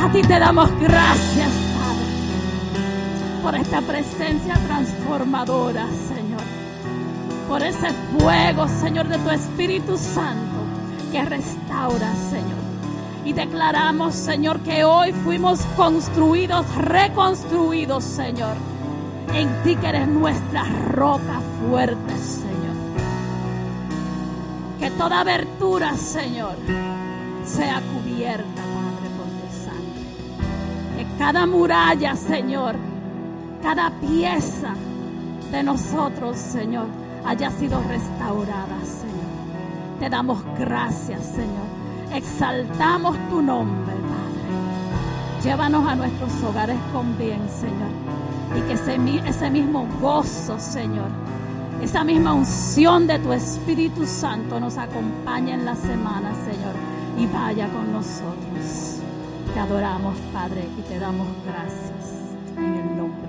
A ti te damos gracias, Padre, por esta presencia transformadora, Señor. Por ese fuego, Señor, de tu Espíritu Santo que restaura, Señor. Y declaramos, Señor, que hoy fuimos construidos, reconstruidos, Señor. En ti que eres nuestra roca fuerte, Señor. Que toda abertura, Señor, sea cubierta, Padre, por tu sangre. Que cada muralla, Señor, cada pieza de nosotros, Señor, haya sido restaurada, Señor. Te damos gracias, Señor. Exaltamos tu nombre, Padre. Llévanos a nuestros hogares con bien, Señor. Y que ese, ese mismo gozo, Señor, esa misma unción de tu Espíritu Santo nos acompañe en la semana, Señor, y vaya con nosotros. Te adoramos, Padre, y te damos gracias en el nombre